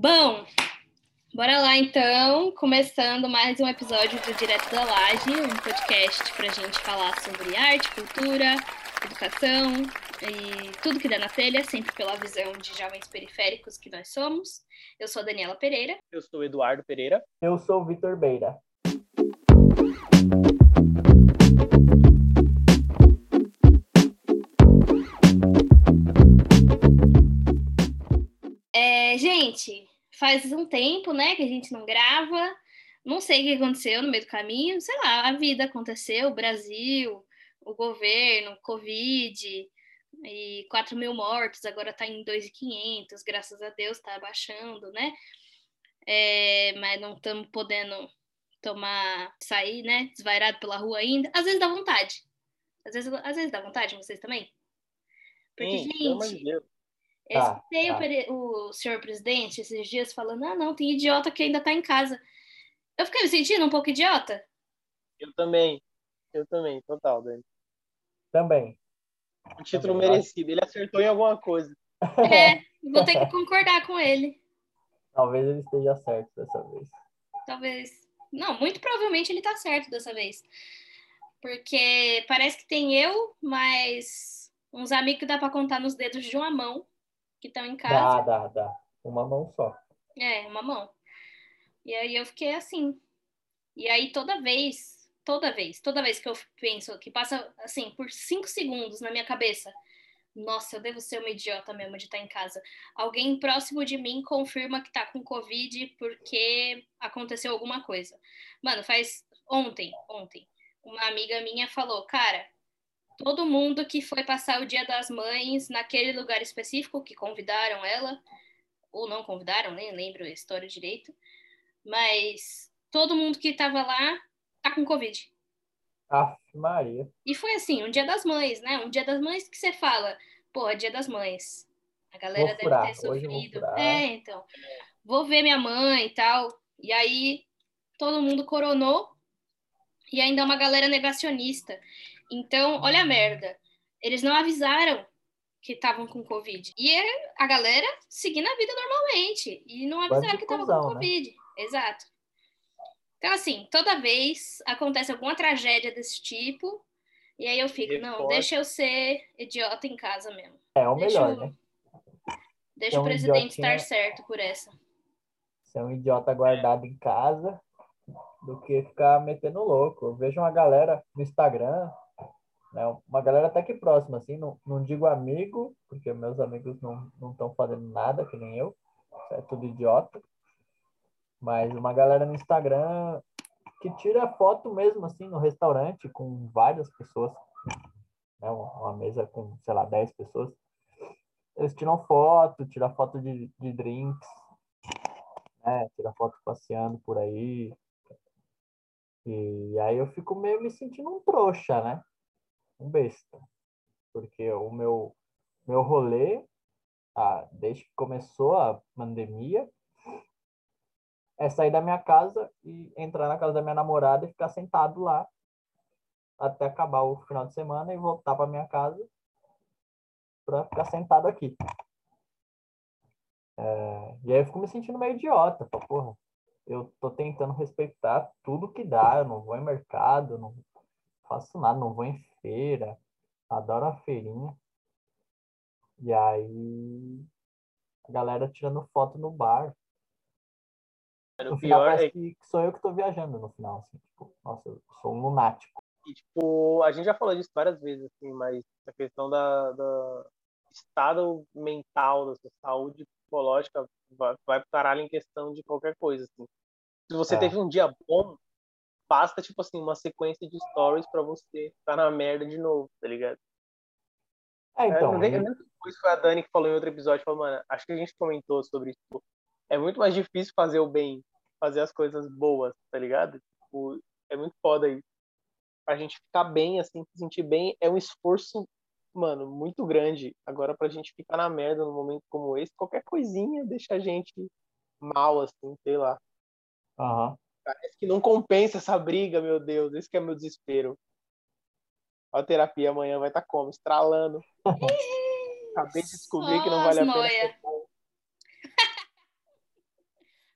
Bom, bora lá então, começando mais um episódio do Direto da Laje, um podcast para a gente falar sobre arte, cultura, educação e tudo que dá na telha, sempre pela visão de jovens periféricos que nós somos. Eu sou a Daniela Pereira. Eu sou o Eduardo Pereira. Eu sou o Vitor Beira. Faz um tempo, né, que a gente não grava. Não sei o que aconteceu no meio do caminho, sei lá, a vida aconteceu, o Brasil, o governo, Covid, e 4 mil mortos, agora está em 2.500, graças a Deus está abaixando, né? É, mas não estamos podendo tomar, sair, né? Desvairado pela rua ainda. Às vezes dá vontade. Às vezes, às vezes dá vontade, vocês também? Porque, Sim, gente, Deus. Eu Tá, escutei o tá. pere- o, senhor presidente esses dias falando: ah, não, tem idiota que ainda tá em casa. Eu fiquei me sentindo um pouco idiota. Eu também. Eu também, total, Dani. Também. Um título Também, merecido. Ele acertou em alguma coisa. É, vou ter que concordar com ele. Talvez ele esteja certo dessa vez. Talvez. Não, muito provavelmente ele tá certo dessa vez. Porque parece que tem eu, mais uns amigos que dá pra contar nos dedos de uma mão que estão em Dá, casa. dá, dá. Uma mão só. É, uma mão. E aí eu fiquei assim. E aí toda vez, toda vez, toda vez que eu penso, que passa assim, por cinco segundos na minha cabeça, nossa, eu devo ser uma idiota mesmo de estar em casa. Alguém próximo de mim confirma que tá com Covid porque aconteceu alguma coisa. Mano, faz ontem, ontem, uma amiga minha falou, cara, todo mundo que foi passar o Dia das Mães naquele lugar específico que convidaram ela, ou não convidaram, nem lembro a história direito, mas todo mundo que tava lá tá com Covid. Aff, Maria. E foi assim, um dia das mães, né? Um dia das mães que você fala, porra, dia das mães. A galera deve ter sofrido. É, então. Vou ver minha mãe e tal. E aí todo mundo coronou e ainda uma galera negacionista. Então, olha a merda. Eles não avisaram que estavam com Covid. E é a galera seguindo a vida normalmente. E não avisaram que estavam com né? Covid. Exato. Então, assim, toda vez acontece alguma tragédia desse tipo, e aí eu fico, não, deixa eu ser idiota em casa mesmo. É o Deixa, melhor, o- né? deixa É o um presidente idiotinha- estar certo por essa. Ser um idiota guardado em casa do que ficar metendo louco. Eu vejo uma galera no Instagram, né? Uma galera até que próxima, assim, não, não digo amigo, porque meus amigos não estão fazendo nada, que nem eu. É tudo idiota. Mas uma galera no Instagram que tira foto mesmo, assim, no restaurante, com várias pessoas. Né? Uma mesa com, sei lá, 10 pessoas. Eles tiram foto, tiram foto de, de drinks, né? Tira foto passeando por aí. E aí eu fico meio me sentindo um trouxa, né? Um besta. Porque o meu, meu rolê, ah, desde que começou a pandemia, é sair da minha casa e entrar na casa da minha namorada e ficar sentado lá até acabar o final de semana e voltar para minha casa para ficar sentado aqui. É, e aí eu fico me sentindo meio idiota. Falo, Porra, eu tô tentando respeitar tudo que dá. Eu não vou em mercado, não faço nada, não vou em feira. Adoro a feirinha. E aí a galera tirando foto no bar. No O final pior é que sou eu que tô viajando no final, assim, tipo, nossa, eu sou um lunático. que, tipo, a gente já falou disso várias vezes, assim, mas a questão da, da estado mental, da sua saúde psicológica vai, vai caralho em questão de qualquer coisa, assim. Se você É. teve um dia bom, basta, tipo assim, uma sequência de stories pra você ficar na merda de novo, tá ligado? É, então, eu depois foi a Dani que falou em outro episódio, falou, mano, acho que a gente comentou sobre isso. tipo, é muito mais difícil fazer o bem, fazer as coisas boas, tá ligado? Tipo, é muito foda isso. Pra gente ficar bem, assim, se sentir bem, é um esforço, mano, muito grande. Agora, pra gente ficar na merda num momento como esse, qualquer coisinha deixa a gente mal, assim, sei lá. aham. Parece que não compensa essa briga, meu Deus. Esse que é meu desespero. A terapia amanhã vai estar como? Estralando. Acabei de descobrir que não Só vale a pena. ser bom.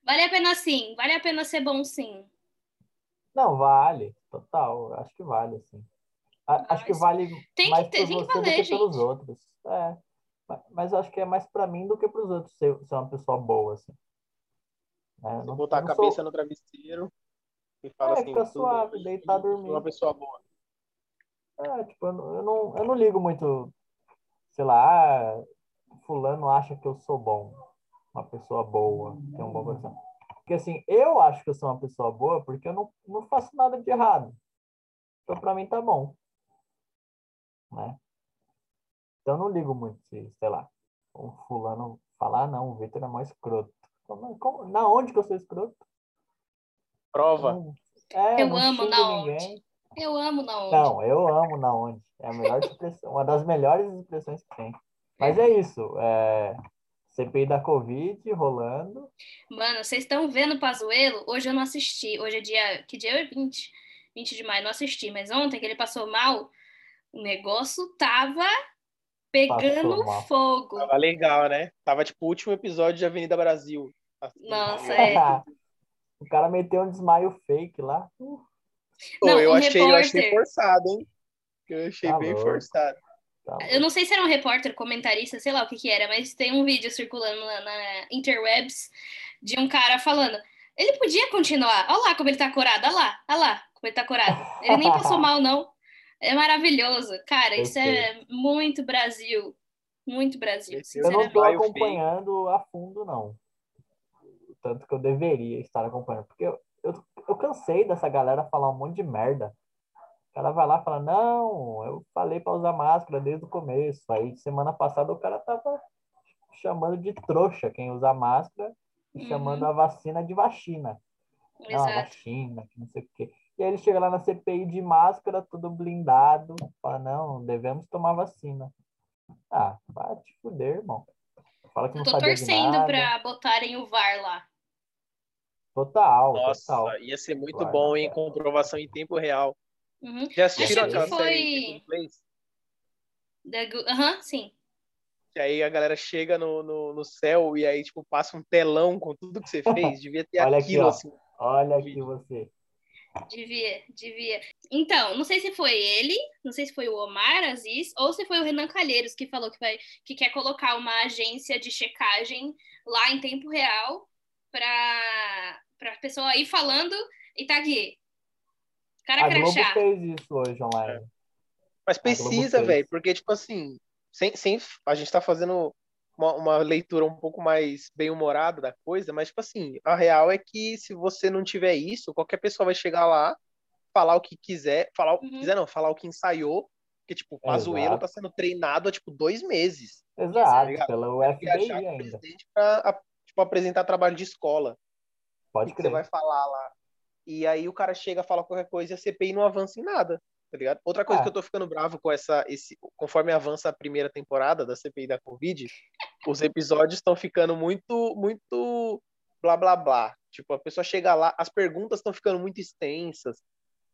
Vale a pena sim, vale a pena ser bom sim. Não, vale, total. Acho que vale, assim. A- Acho que Mas vale tem que mais ter- por tem que você do valer, que pelos gente. outros. É. Ma- Mas eu acho que é mais pra mim do que pros outros ser, ser uma pessoa boa, assim. É, não- botar a cabeça sou- no travesseiro e fala É, assim, fica suave, deitar, dormir. uma pessoa boa. É, tipo, eu não, eu não, eu não ligo muito, sei lá, ah, fulano acha que eu sou bom, uma pessoa boa, tem um bom coração. Porque assim, eu acho que eu sou uma pessoa boa porque eu não, não faço nada de errado. Então pra mim tá bom. Né? Então eu não ligo muito se, sei lá, um fulano falar, ah, não, o Vitor é mais escroto. Como- como- na onde que eu sou escroto? Prova. é, Eu não amo na ninguém. Eu amo na onde. Não, eu amo na onde. É a melhor expressão, uma das melhores expressões que tem. Mas é isso. É... CPI da Covid rolando. Mano, vocês estão vendo o Pazuello? Hoje eu não assisti. Hoje é dia. Que dia é 20? 20 de maio, não assisti. Mas ontem que ele passou mal, o negócio tava pegando fogo. Tava legal, né? Tava tipo o último episódio de Avenida Brasil. Assim, Nossa, é. o cara meteu um desmaio fake lá. Uh, Pô, Não, eu, um achei, eu achei forçado, hein? Eu achei Tá bem louco. forçado. tá Eu não sei se era um repórter, comentarista, sei lá o que que era, mas tem um vídeo circulando na, na interwebs de um cara falando. Ele podia continuar. Olha lá como ele tá curado. Olha lá, olha lá como ele tá curado. Ele nem passou mal, não. É maravilhoso. Cara, Eu isso é muito Brasil. Muito Brasil, Eu não tô acompanhando a fundo, não. Tanto que eu deveria estar acompanhando. Porque eu, eu, eu cansei dessa galera falar um monte de merda. O cara vai lá e fala, não, eu falei para usar máscara desde o começo. Aí semana passada o cara tava chamando de trouxa quem usa máscara e Uhum. chamando a vacina de vacina. Exato. vacina, que não sei o quê. E aí ele chega lá na CPI de máscara, tudo blindado, fala, não, devemos tomar vacina. Ah, vai te fuder, irmão. Fala que Eu não tô torcendo pra botarem o VAR lá. Total, Nossa, total. ia ser muito Vai, bom, hein? Comprovação em tempo real. Uhum. Já assistiram aquela foi- série Good? Da Gu- Aham, sim. Que aí a galera chega no, no, no céu e aí, tipo, passa um telão com tudo que você fez. Devia ter Olha aqui, aquilo, ó. assim. Olha aqui você. Devia, devia. Então, não sei se foi ele, não sei se foi o Omar Aziz ou se foi o Renan Calheiros que falou que, vai, que quer colocar uma agência de checagem lá em tempo real para a pessoa ir falando e tá aqui. Cara A Globo crachá. fez isso hoje online. Mas precisa, velho, porque, tipo assim, sem, sem, a gente tá fazendo uma, uma leitura um pouco mais bem-humorada da coisa, mas, tipo assim, a real é que se você não tiver isso, qualquer pessoa vai chegar lá, falar o que quiser, falar o que Uhum. quiser, não, falar o que ensaiou, porque, tipo, o Pazuello tá sendo treinado há, tipo, dois meses. Exato, pela Viajar FBI ainda. pra, tipo, apresentar trabalho de escola. Pode que, que você crer. vai falar lá? E aí o cara chega, fala qualquer coisa e a CPI não avança em nada, tá ligado? Outra coisa Ah. que eu tô ficando bravo com essa, esse, conforme avança a primeira temporada da CPI da Covid, os episódios estão ficando muito, muito blá blá blá. Tipo, a pessoa chega lá, as perguntas estão ficando muito extensas.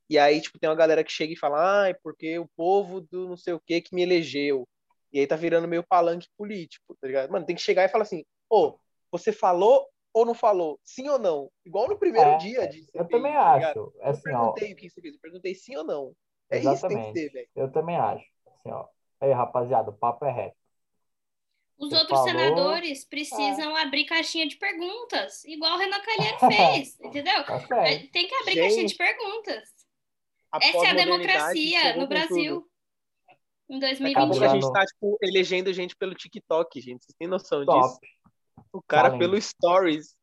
E aí, tipo, tem uma galera que chega e fala, ah, é porque o povo do não sei o que que me elegeu. E aí tá virando meio palanque político, tá ligado? Mano, tem que chegar e falar assim, ô, você falou ou não falou? Sim ou não? Igual no primeiro É, dia de Eu CPI, também tá acho. Eu não Assim, ó, perguntei o que você fez, eu perguntei sim ou não. É isso que tem que exatamente. ser, velho. Eu também acho. Assim, ó. Aí, rapaziada, o papo é reto. Os Você outros falou- senadores precisam abrir caixinha de perguntas, igual o Renan Calheiro fez, entendeu? Tá. É, Tem que abrir Gente, caixinha de perguntas. Essa é a democracia no Brasil. tudo. Em Daqui a pouco a Já 2020. gente tá, tipo, elegendo gente pelo TikTok, gente. Vocês têm noção Top. disso? O cara pelo Stories.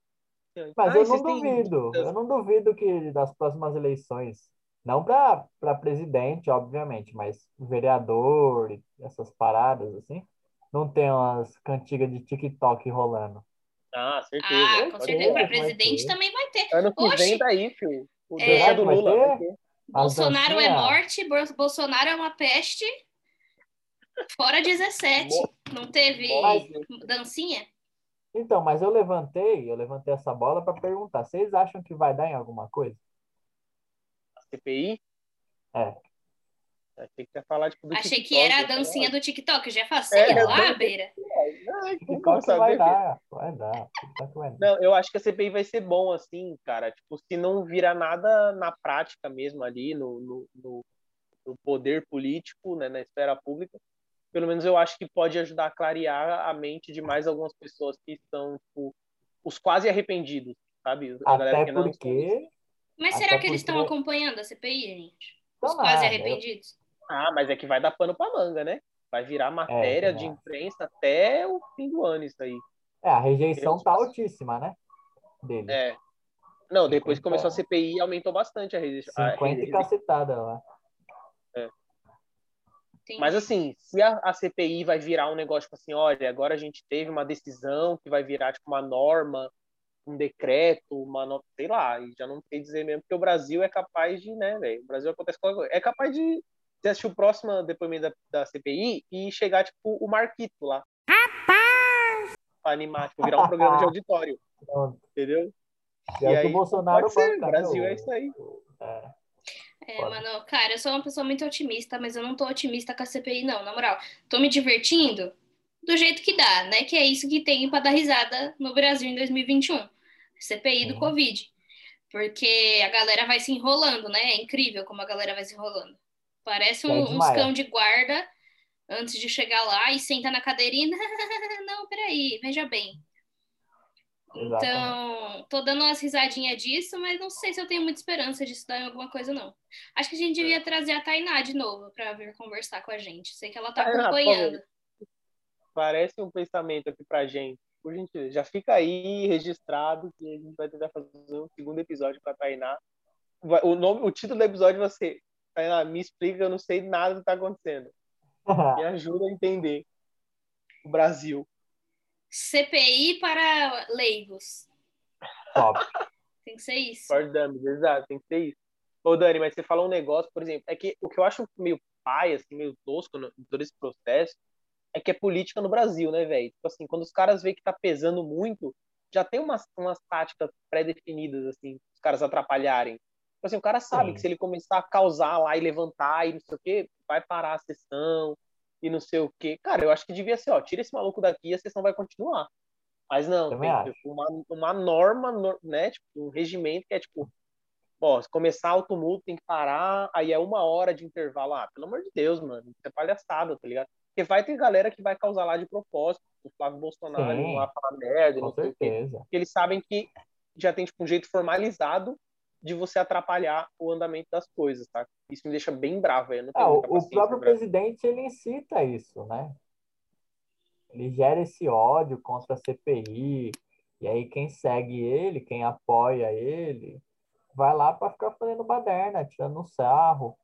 Mas Ai, eu não têm duvido, eu não duvido que das próximas eleições, não para presidente, obviamente, mas vereador, e essas paradas assim, não tem umas cantigas de TikTok rolando. Ah, certeza. Ah, com certeza. Para presidente também vai ter. Ano que Oxi. vem daí, filho. O É. do Lula. ter? vai ter. As Bolsonaro é morte, Bol- Bolsonaro é uma peste. Fora 17. Mo- Não teve dancinha? Então, mas eu levantei, eu levantei essa bola para perguntar, vocês acham que vai dar em alguma coisa? CPI? É. Achei que ia falar, tipo, do Achei que TikTok, era a dancinha do TikTok. Já faço, É, lá, não. beira. TikTok vai dar, vai dar. TikTok vai dar. Não, eu acho que a CPI vai ser bom, assim, cara. Tipo, se não virar nada na prática mesmo ali, no, no, no- no poder político, né, na esfera pública, pelo menos eu acho que pode ajudar a clarear a mente de mais algumas pessoas que estão, tipo, os quase arrependidos, sabe? A galera Até que porque. Mas Até será que eles porque- estão acompanhando a CPI, gente? Os quase nada, arrependidos? Ah, mas é que vai dar pano pra manga, né? Vai virar matéria também de imprensa até o fim do ano isso aí. É, a rejeição tá altíssima, né? Dele. É. Não, depois que 50. começou a CPI, aumentou bastante a rejeição. a 50 e rejeição. cacetada lá. Entendi. Mas assim, se a, a CPI vai virar um negócio tipo assim, olha, agora a gente teve uma decisão que vai virar tipo uma norma, um decreto, uma no... sei lá, e já não sei dizer mesmo, porque o Brasil é capaz de, né, velho? O Brasil acontece qualquer coisa. É capaz de você assistir o próximo depoimento da, da CPI e chegar, tipo, o Marquito lá. Pra animar, tipo, virar um programa de auditório, entendeu? O que aí, o Bolsonaro Pode ser, o Brasil né? é isso aí. É. É, mano, cara, eu sou uma pessoa muito otimista, mas eu não tô otimista com a CPI, não, na moral. Tô me divertindo do jeito que dá, né? Que é isso que tem pra dar risada no Brasil em 2021. CPI do. Covid. Porque a galera vai se enrolando, né? É incrível como a galera vai se enrolando. Parece um, uns cão de guarda antes de chegar lá e senta na cadeirinha. Não, peraí, veja bem. Exatamente. Então, tô dando umas risadinhas disso, mas não sei se eu tenho muita esperança disso dar em alguma coisa, não. Acho que a gente devia trazer a Tainá de novo pra vir conversar com a gente. Sei que ela tá Tainá, acompanhando. Parece um pensamento aqui pra gente. Por gentileza, já fica aí registrado que a gente vai tentar fazer um segundo episódio com a Tainá. O, nome, o título do episódio vai ser Tainá, me explica, eu não sei nada do que tá acontecendo. Me ajuda a entender o Brasil. CPI para leigos. Top. Tem que ser isso. For dummies, exato, tem que ser isso. Ô, Dani, mas você falou um negócio, por exemplo, é que o que eu acho meio pai, assim, meio tosco no, em todo esse processo, é que é política no Brasil, né, velho? Tipo assim, quando os caras veem que tá pesando muito, já tem umas, umas táticas pré-definidas, assim, os caras atrapalharem. Tipo assim, o cara sabe Sim. que se ele começar a causar lá e levantar e não sei o quê, vai parar a sessão e não sei o quê. Cara, eu acho que devia ser, ó, tira esse maluco daqui e a sessão vai continuar. Mas não, Também tem tipo, uma, uma norma, no- né, tipo, um regimento que é tipo, ó, se começar o tumulto tem que parar, aí é uma hora de intervalo. Ah, pelo amor de Deus, mano, isso é palhaçada, tá ligado? Porque vai ter galera que vai causar lá de propósito, o Flávio Bolsonaro, Sim. lá falar merda, não sei o quê. certeza. Porque eles sabem que já tem tipo, um jeito formalizado de você atrapalhar o andamento das coisas, tá? Isso me deixa bem bravo, eu não tenho Ah, o, muita o próprio presidente ele incita isso, né? Ele gera esse ódio contra a CPI, e aí quem segue ele, quem apoia ele, vai lá para ficar fazendo baderna, tirando um sarro.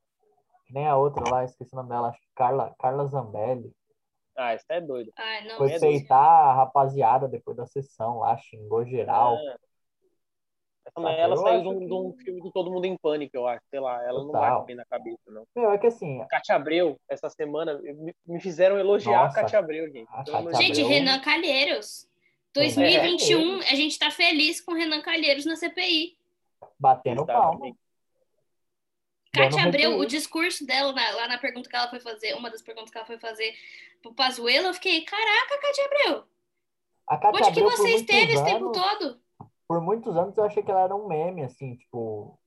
Que nem a outra lá, esqueci o nome dela, acho que Carla, Carla Zambelli. Ah, isso é doido. Ai, não, Foi gente. peitar a rapaziada depois da sessão lá, xingou geral. Ah. Mulher, ela saiu de um, que- de um filme do Todo Mundo em Pânico, eu acho. Sei lá, ela não Total. bate bem na cabeça, não. Meu, é que assim, Cátia Abreu, essa semana, me, fizeram elogiar Nossa. a Cátia Abreu, gente. A Pelo amor de Cátia Gente. Abreu. Renan Calheiros. Renan 2021, a gente tá feliz com Renan Calheiros na CPI. batendo palma. Dando Abreu, o discurso dela na- lá na pergunta que ela foi fazer, uma das perguntas que ela foi fazer pro Pazuello, eu fiquei, caraca, Kátia Abreu, A Cátia onde que Abreu, por você esteve esse tempo anos- todo? Por muitos anos eu achei que ela era um meme, assim, tipo,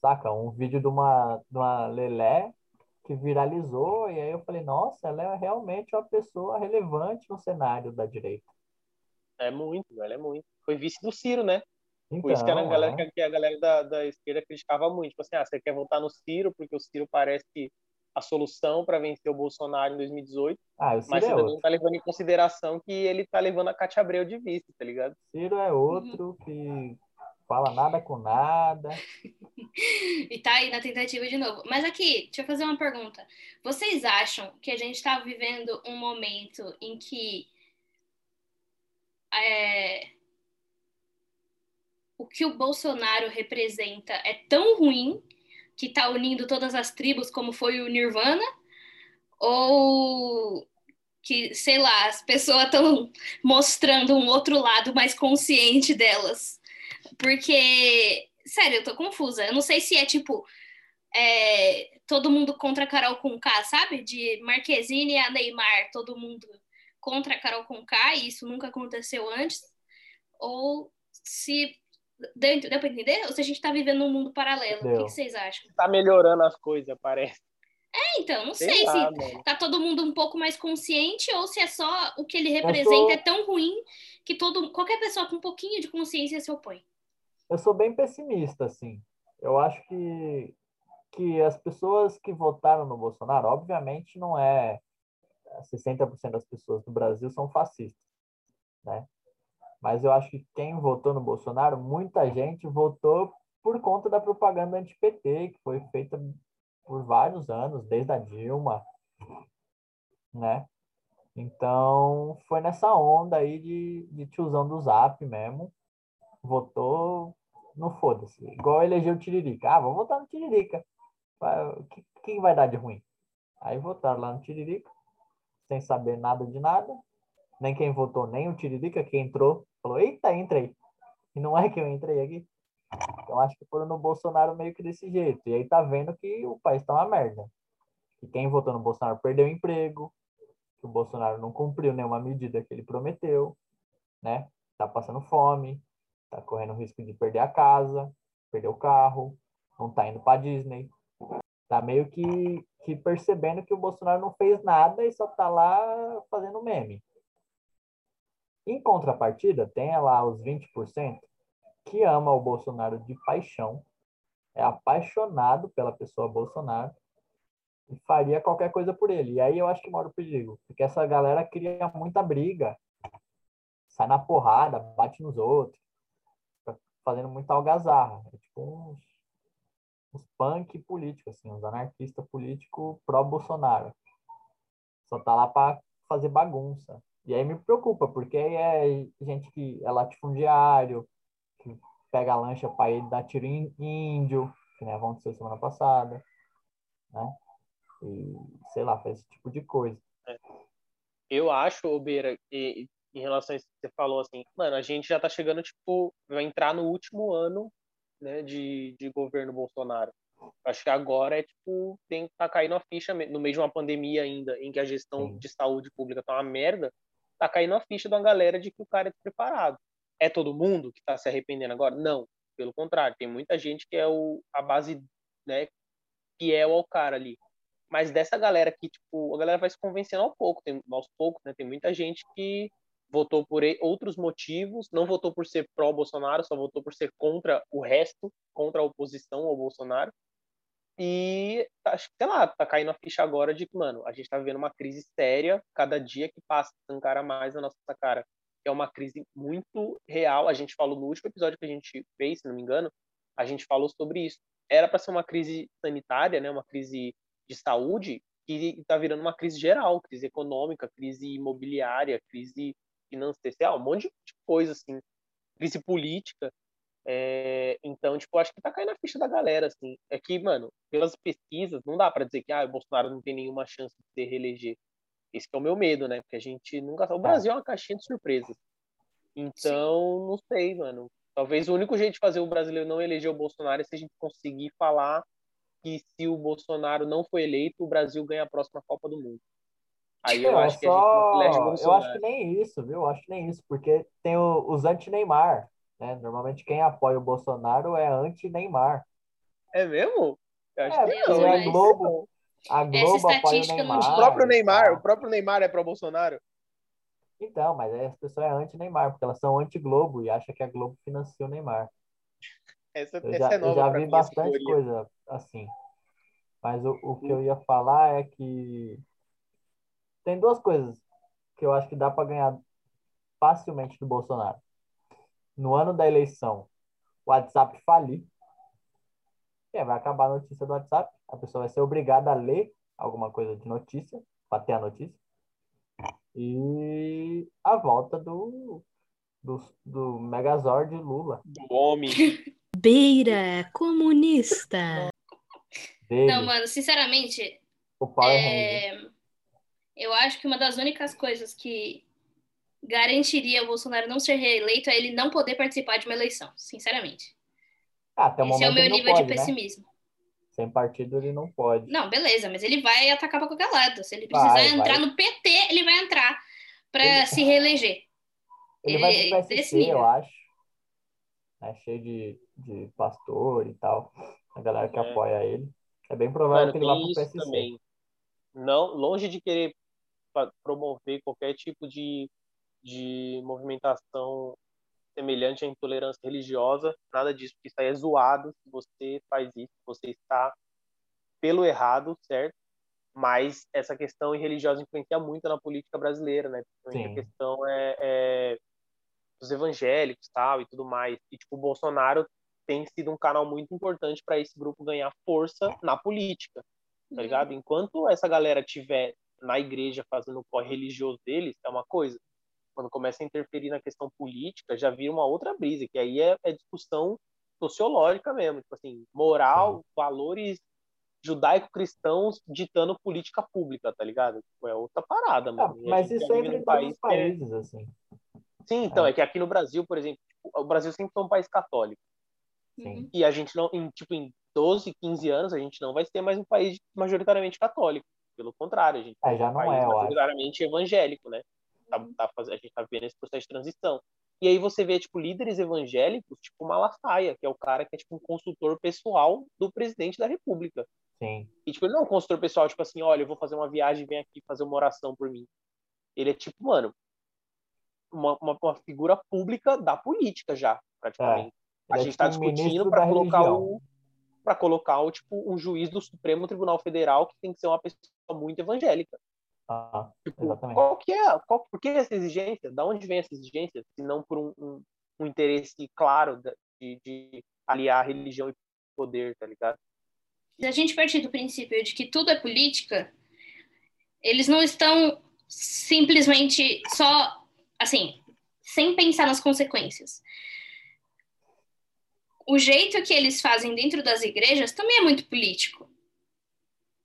saca, um vídeo de uma, de uma Lelé que viralizou, e aí eu falei, nossa, ela é realmente uma pessoa relevante no cenário da direita. É muito, velho, é muito. Foi vice do Ciro, né? Então, Por isso que, era a galera, é. que a galera da, da esquerda criticava muito. Tipo assim, ah, você quer votar no Ciro porque o Ciro parece a solução para vencer o Bolsonaro em 2018, Ah, o Ciro mas é você também outro. não tá levando em consideração que ele tá levando a Cátia Abreu de vice, tá ligado? Ciro é outro que fala nada com nada. E tá aí na tentativa de novo. Mas aqui, deixa eu fazer uma pergunta. Vocês acham que a gente tá vivendo um momento em que é, o que o Bolsonaro representa é tão ruim que tá unindo todas as tribos como foi o Nirvana? Ou que, sei lá, as pessoas estão mostrando um outro lado mais consciente delas? Porque, sério, eu tô confusa. Eu não sei se é tipo é, todo mundo contra Carol Conká, sabe? De Marquezine a Neymar, todo mundo contra Carol Conká, e isso nunca aconteceu antes. Ou se. Deu, deu pra entender? Ou se a gente tá vivendo num mundo paralelo. Deu. O que, que vocês acham? Tá melhorando as coisas, parece. É, então, não sei, Sei lá, se mano. tá todo mundo um pouco mais consciente ou se é só o que ele representa sou- é tão ruim que todo, qualquer pessoa com um pouquinho de consciência se opõe. Eu sou bem pessimista, assim. Eu acho que, que as pessoas que votaram no Bolsonaro, obviamente não é 60% das pessoas do Brasil são fascistas, né? Mas eu acho que quem votou no Bolsonaro, muita gente votou por conta da propaganda anti-PT, que foi feita por vários anos, desde a Dilma, né? Então, foi nessa onda aí de, de tiozão do Zap mesmo. Votou no foda-se. Igual elegeu o Tiririca. Ah, vou votar no Tiririca. O que vai dar de ruim? Aí votaram lá no Tiririca, sem saber nada de nada. Nem quem votou, nem o Tiririca, que entrou, falou, eita, entrei. E não é que eu entrei aqui. Então acho que foram no Bolsonaro meio que desse jeito. E aí tá vendo que o país tá uma merda. Que quem votou no Bolsonaro perdeu emprego, que o Bolsonaro não cumpriu nenhuma medida que ele prometeu, né? Tá passando fome, tá correndo risco de perder a casa, perder o carro, não tá indo para Disney. Tá meio que, que percebendo que o Bolsonaro não fez nada e só tá lá fazendo meme. Em contrapartida, tem lá os 20% que ama o Bolsonaro de paixão, é apaixonado pela pessoa Bolsonaro e faria qualquer coisa por ele. E aí eu acho que mora o perigo, porque essa galera cria muita briga, sai na porrada, bate nos outros, tá fazendo muita algazarra. É tipo uns, uns punk políticos, assim, uns anarquistas políticos pró-Bolsonaro. Só tá lá para fazer bagunça. E aí me preocupa, porque aí é gente que é latifundiário, que pega a lancha para ir dar tiro em índio, que né, aconteceu semana passada, né? E, sei lá, faz esse tipo de coisa. Eu acho, ô Beira, que em relação a isso que você falou, assim, mano, a gente já tá chegando, tipo, vai entrar no último ano, né, de, de governo Bolsonaro. Acho que agora é, tipo, tem que tá caindo a ficha, no meio de uma pandemia ainda, em que a gestão Sim. de saúde pública tá uma merda, tá caindo a ficha de uma galera de que o cara é despreparado. É todo mundo que tá se arrependendo agora? Não, pelo contrário, tem muita gente que é o, a base, né, fiel ao cara ali. Mas dessa galera que, tipo, a galera vai se convencendo ao pouco, tem, aos poucos, né? Tem muita gente que votou por outros motivos, não votou por ser pró-Bolsonaro, só votou por ser contra o resto, contra a oposição ao Bolsonaro. E, que, sei lá, tá caindo a ficha agora de que, mano, a gente tá vivendo uma crise séria, cada dia que passa, encara mais na nossa cara. É uma crise muito real. A gente falou no último episódio que a gente fez, se não me engano, a gente falou sobre isso. Era para ser uma crise sanitária, né? Uma crise de saúde que está virando uma crise geral, crise econômica, crise imobiliária, crise financeira, um monte de coisa assim, crise política. É, então, tipo, acho que tá caindo a ficha da galera, assim. É que, mano, pelas pesquisas, não dá para dizer que ah, o Bolsonaro não tem nenhuma chance de se reeleger. Esse é o meu medo, né? Porque a gente nunca. O Brasil é uma caixinha de surpresas. Então, não sei, mano. Talvez o único jeito de fazer o brasileiro não eleger o Bolsonaro é se a gente conseguir falar que se o Bolsonaro não for eleito, o Brasil ganha a próxima Copa do Mundo. Aí eu é acho que a gente não elege o só... Eu Bolsonaro. acho que nem isso, viu? Eu acho que nem isso, porque tem o- os anti-Neymar, né? Normalmente quem apoia o Bolsonaro é anti-Neymar. É mesmo? Eu acho É, que porque a Globo, a Globo apoia o Neymar. O próprio Neymar, tal. o próprio Neymar é pro Bolsonaro. Então, mas aí as pessoas é anti-Neymar, porque elas são anti-Globo e acham que a Globo financia o Neymar. Essa, Eu essa já, é eu nova já pra vi mim, bastante coisa assim. Mas o, o que eu ia falar é que tem duas coisas que eu acho que dá para ganhar facilmente do Bolsonaro. No ano da eleição, o WhatsApp falir. É, vai acabar a notícia do WhatsApp. A pessoa vai ser obrigada a ler alguma coisa de notícia, para ter a notícia. E a volta do, do, do Megazord Lula. Do homem. Beira comunista. Dele, Não, mano, sinceramente, o Power é, eu acho que uma das únicas coisas que garantiria o Bolsonaro não ser reeleito é ele não poder participar de uma eleição, sinceramente. Ah, até o Esse é o momento meu ele nível pode, de né? pessimismo. Sem partido ele não pode. Não, beleza, mas ele vai atacar para qualquer lado. Se ele precisar Vai, entrar vai. no PT, ele vai entrar para Ele- se reeleger. Ele vai É, pro desse PSC, nível. eu acho. É cheio de, de pastor e tal. A galera que É. apoia ele. É bem provável Mano, que ele vá pro PSC. também. Não, longe de querer promover qualquer tipo de, de movimentação semelhante à intolerância religiosa, nada disso, porque isso aí é zoado. Se você faz isso, você está pelo errado, certo? Mas essa questão religiosa influencia muito na política brasileira, né? Principalmente Sim. a questão é, é dos evangélicos tal, e tudo mais. E, tipo, o Bolsonaro tem sido um canal muito importante para esse grupo ganhar força na política tá ligado? Enquanto essa galera tiver na igreja fazendo o corre religioso deles, é uma coisa. Quando começa a interferir na questão política, já vira uma outra brisa, que aí é, é discussão sociológica mesmo, tipo assim, moral, valores judaico-cristãos ditando política pública, tá ligado? Tipo, é outra parada, Ah, mano. E a mas isso é entre todos os que é- países, assim. Sim, então, É. é que aqui no Brasil, por exemplo, o Brasil sempre foi um país católico. Sim. Uhum. E a gente não, em, tipo, em 12, 15 anos, a gente não vai ser mais um país majoritariamente católico. Pelo contrário, a gente É, já um não país é, majoritariamente evangélico, né? Tá, tá a gente tá vivendo esse processo de transição. E aí você vê, tipo, líderes evangélicos, tipo Malafaia, que é o cara que é, tipo, um consultor pessoal do presidente da república. Sim. E, tipo, ele não é um consultor pessoal, tipo assim, olha, eu vou fazer uma viagem, vem aqui fazer uma oração por mim. Ele é, tipo, mano, uma, uma, uma figura pública da política já, praticamente. a Ele é gente tipo está um discutindo para colocar religião. o para colocar o tipo um juiz do Supremo Tribunal Federal que tem que ser uma pessoa muito evangélica. Ah, Tipo, exatamente. qual que é, qual, por que essa exigência? Da onde vem essa exigência? Se não por um, um, um interesse claro de, de aliar religião e poder, tá ligado? Se a gente partir do princípio de que tudo é política, eles não estão simplesmente só, assim, sem pensar nas consequências. O jeito que eles fazem dentro das igrejas também é muito político.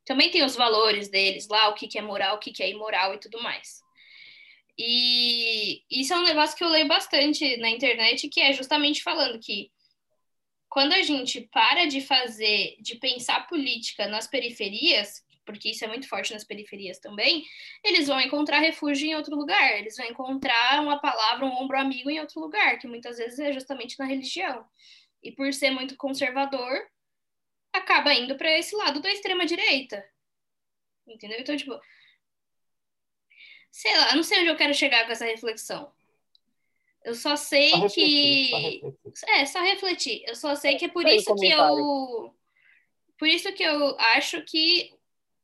Também tem os valores deles lá, o que, que é moral, o que, que é imoral e tudo mais. E isso é um negócio que eu leio bastante na internet, que é justamente falando que quando a gente para de fazer, de pensar política nas periferias, porque isso é muito forte nas periferias também, eles vão encontrar refúgio em outro lugar, eles vão encontrar uma palavra, um ombro amigo em outro lugar, que muitas vezes é justamente na religião. E por ser muito conservador, acaba indo para esse lado da extrema direita. Entendeu? Então, tipo, sei lá, não sei onde eu quero chegar com essa reflexão. Eu só sei Só refletir, que só é, só refletir. Eu só sei que é por isso que eu. Por isso que eu acho que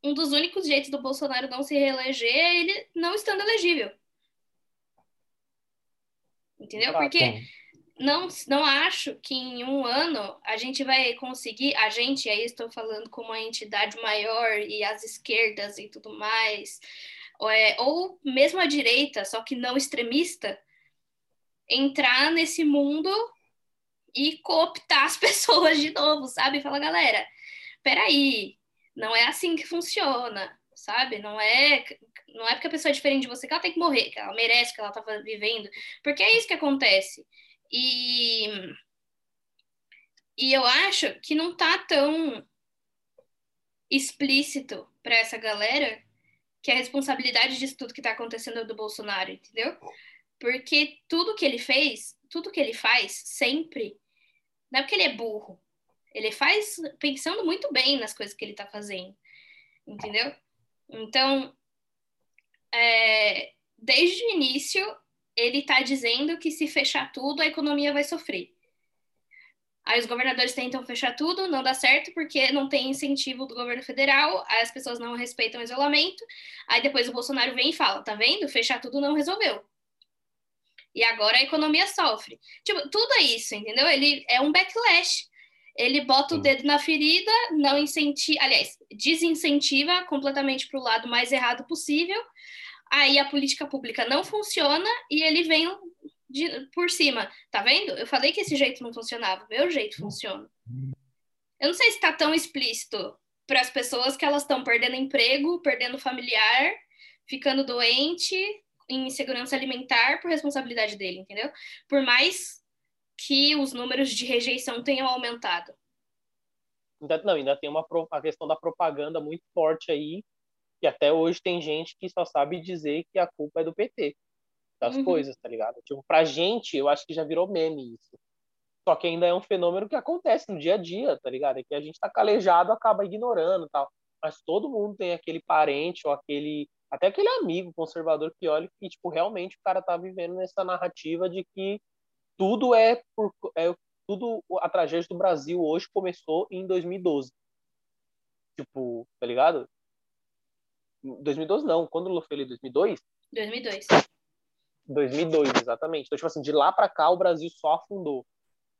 um dos únicos jeitos do Bolsonaro não se reeleger é ele não estando elegível. Entendeu? Porque. Não, não acho que em um ano a gente vai conseguir, a gente, aí estou falando como uma entidade maior e as esquerdas e tudo mais, ou, é, ou mesmo a direita, só que não extremista, entrar nesse mundo e cooptar as pessoas de novo, sabe? Fala, galera, peraí, não é assim que funciona, sabe? Não é, não é porque a pessoa é diferente de você que ela tem que morrer, que ela merece, que ela tá vivendo, porque é isso que acontece. E, e eu acho que não tá tão explícito para essa galera que a responsabilidade disso tudo que tá acontecendo é do Bolsonaro, entendeu? Porque tudo que ele fez, tudo que ele faz sempre, não é porque ele é burro. Ele faz pensando muito bem nas coisas que ele tá fazendo, entendeu? Então, é, desde o início, ele tá dizendo que se fechar tudo, a economia vai sofrer. Aí os governadores tentam fechar tudo, não dá certo porque não tem incentivo do governo federal, as pessoas não respeitam o isolamento. Aí depois o Bolsonaro vem e fala: tá vendo? Fechar tudo não resolveu. E agora a economia sofre. Tipo, tudo é isso, entendeu? Ele é um backlash. Ele bota o dedo na ferida, não incentiva, aliás, desincentiva completamente para o lado mais errado possível. Aí a política pública não funciona e ele vem de- por cima. Tá vendo? Eu falei que esse jeito não funcionava. Meu jeito funciona. Eu não sei se está tão explícito para as pessoas que elas estão perdendo emprego, perdendo familiar, ficando doente, em insegurança alimentar por responsabilidade dele, entendeu? Por mais que os números de rejeição tenham aumentado. Não, ainda tem uma a questão da propaganda muito forte aí, que até hoje tem gente que só sabe dizer que a culpa é do PT, das uhum. coisas, tá ligado? Tipo, pra gente, eu acho que já virou meme isso. Só que ainda é um fenômeno que acontece no dia a dia, tá ligado? É que a gente tá calejado, acaba ignorando tal. Mas todo mundo tem aquele parente ou aquele. Até aquele amigo conservador que olha e, tipo, realmente o cara tá vivendo nessa narrativa de que tudo é por. É, tudo, a tragédia do Brasil hoje começou em 2012. Tipo, tá ligado? 2012 não, quando o Lula foi 2002? 2002. 2002, exatamente. Então, tipo assim, de lá para cá o Brasil só afundou.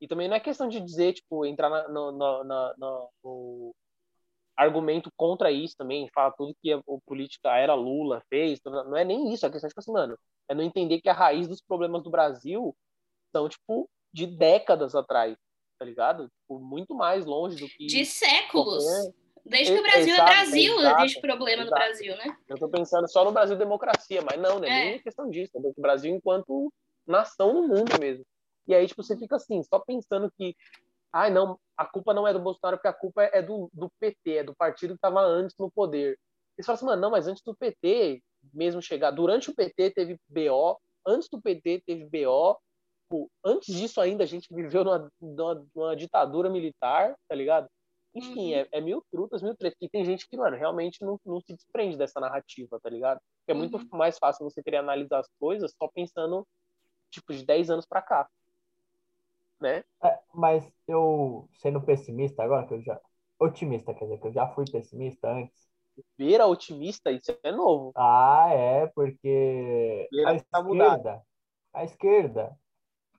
E também não é questão de dizer, tipo, entrar na, no, na, na, no argumento contra isso também, falar tudo que a, política era Lula fez, não é nem isso, é questão, tipo assim, mano, é não entender que a raiz dos problemas do Brasil são, tipo, de décadas atrás, tá ligado? Tipo, muito mais longe do que... De séculos! Qualquer... Desde que o Brasil é exato, é Brasil, exato, existe problema exato. no Brasil, né? Eu tô pensando só no Brasil democracia, mas não, né? É. Nem questão disso, é o Brasil enquanto nação no mundo mesmo. E aí, tipo, você fica assim, só pensando que, ai, ah, não, a culpa não é do Bolsonaro, porque a culpa é do, do PT, é do partido que estava antes no poder. E você fala assim, mano, não, mas antes do PT mesmo chegar, durante o PT teve BO, antes do PT teve BO, tipo, antes disso ainda a gente viveu numa, numa, numa ditadura militar, tá ligado? Enfim, uhum. é, é, mil trutas, mil tretas. E tem gente que, mano, realmente não, não se desprende dessa narrativa, tá ligado? Porque é muito uhum. mais fácil você querer analisar as coisas só pensando, tipo, de 10 anos para cá né? É, mas eu, sendo pessimista agora, que eu já. Otimista, quer dizer, que eu já fui pessimista antes. Vira otimista, isso é novo. Ah, é, porque Vira a tá esquerda, a esquerda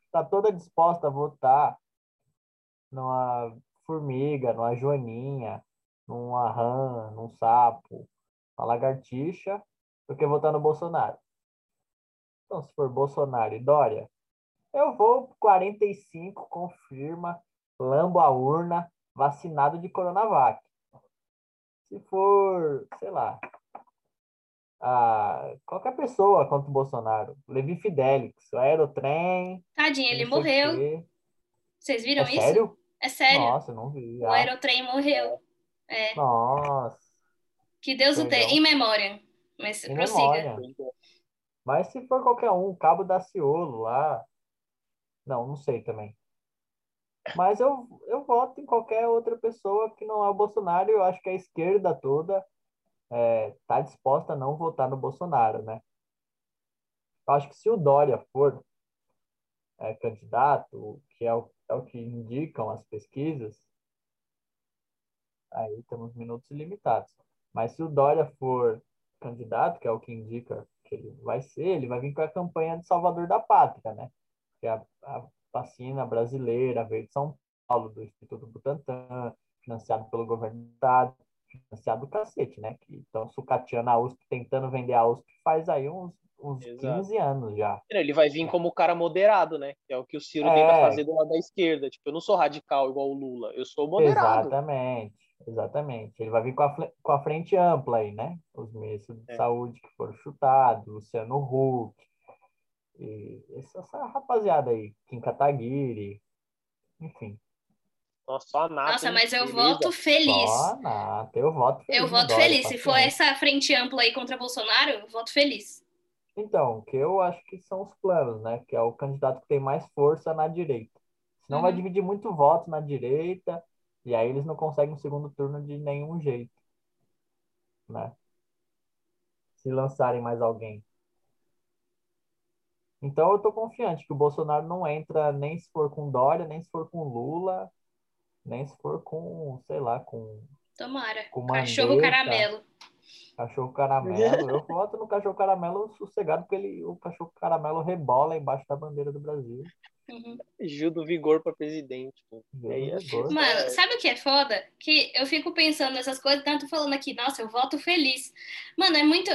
está toda disposta a votar numa formiga, numa joaninha, numa rã, num sapo, uma lagartixa, do que votar no Bolsonaro. Então, se for Bolsonaro e Dória, eu vou 45, confirma, lambo a urna, vacinado de Coronavac. Se for, sei lá, a qualquer pessoa contra o Bolsonaro, Levi Fidelix, o Aerotrem. Tadinho, ele morreu. Vocês viram é isso? Sério? É sério. Nossa, não vi. O Aerotrem morreu. É. Nossa. Que Deus o tenha. Em memória. Mas em prossiga. Memória. Mas se for qualquer um, Cabo da Ciolo lá, não, não sei também. Mas eu, eu voto em qualquer outra pessoa que não é o Bolsonaro. Eu acho que a esquerda toda está é, disposta a não votar no Bolsonaro, né? Eu acho que se o Dória for é, candidato, que é o, é o que indicam as pesquisas, aí temos minutos limitados. Mas se o Dória for candidato, que é o que indica que ele vai ser, ele vai vir com a campanha de Salvador da Pátria, né? que é a, a vacina brasileira veio de São Paulo, do Instituto Butantan, financiado pelo governo do estado, financiado do cacete, né? Que estão sucateando a USP, tentando vender a USP faz aí uns, uns 15 anos já. Ele vai vir como cara moderado, né? Que é o que o Ciro é... tenta fazer do lado da esquerda. Tipo, eu não sou radical igual o Lula, eu sou moderado. Exatamente, exatamente. Ele vai vir com a, com a frente ampla aí, né? Os ministros de é. saúde que foram chutados, Luciano Huck, e essa rapaziada aí, Kim Kataguiri, enfim. Nossa, a Nata, Nossa, mas eu voto feliz. Só a Nata, eu voto feliz. Eu voto feliz. Se for essa frente ampla aí contra Bolsonaro, eu voto feliz. Então, que eu acho que são os planos, né? Que é o candidato que tem mais força na direita. Senão uhum. vai dividir muito voto na direita, e aí eles não conseguem um segundo turno de nenhum jeito. Né? Se lançarem mais alguém. Então eu tô confiante que o Bolsonaro não entra nem se for com Dória, nem se for com Lula, nem se for com, sei lá, com. Tomara. Com cachorro caramelo. Cachorro caramelo. Eu voto no cachorro caramelo sossegado, porque ele, o cachorro caramelo rebola embaixo da bandeira do Brasil. Uhum. Gil do vigor para presidente. É Mano, sabe o que é foda? Que eu fico pensando nessas coisas, tanto falando aqui, nossa, eu voto feliz. Mano, é muito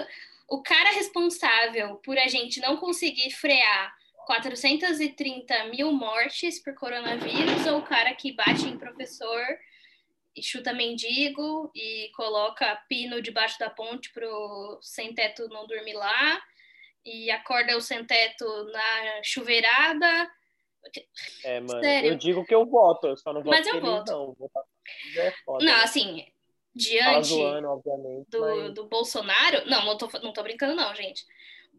o cara responsável por a gente não conseguir frear 430 mil mortes por coronavírus ou o cara que bate em professor chuta mendigo e coloca pino debaixo da ponte pro sem-teto não dormir lá e acorda o sem-teto na chuveirada. É, mano, Sério? eu digo que eu voto, eu só não voto Mas eu voto. não. Já é foda. Não, né? assim, Fala diante zoando, do, mas- do Bolsonaro. Não, não tô, não tô brincando, não, gente.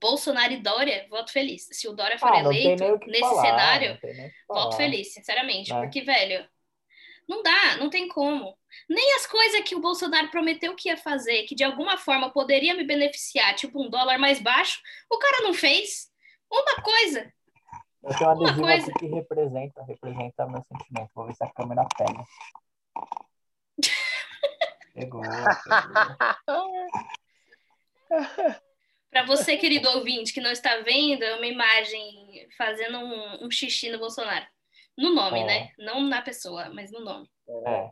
Bolsonaro e Dória, voto feliz. Se o Dória for Ah, eleito nesse falar, cenário, voto feliz, sinceramente. Né? Porque, velho, não dá, não tem como. Nem as coisas que o Bolsonaro prometeu que ia fazer, que de alguma forma poderia me beneficiar, tipo um dólar mais baixo, o cara não fez. Uma coisa. Eu tenho um Uma coisa- que representa, representa meu sentimento. Vou ver se a câmera pega. Pegou, pegou. Pra você, querido ouvinte, que não está vendo, é uma imagem fazendo um, um xixi no Bolsonaro. No nome, É. né? Não na pessoa, mas no nome. É,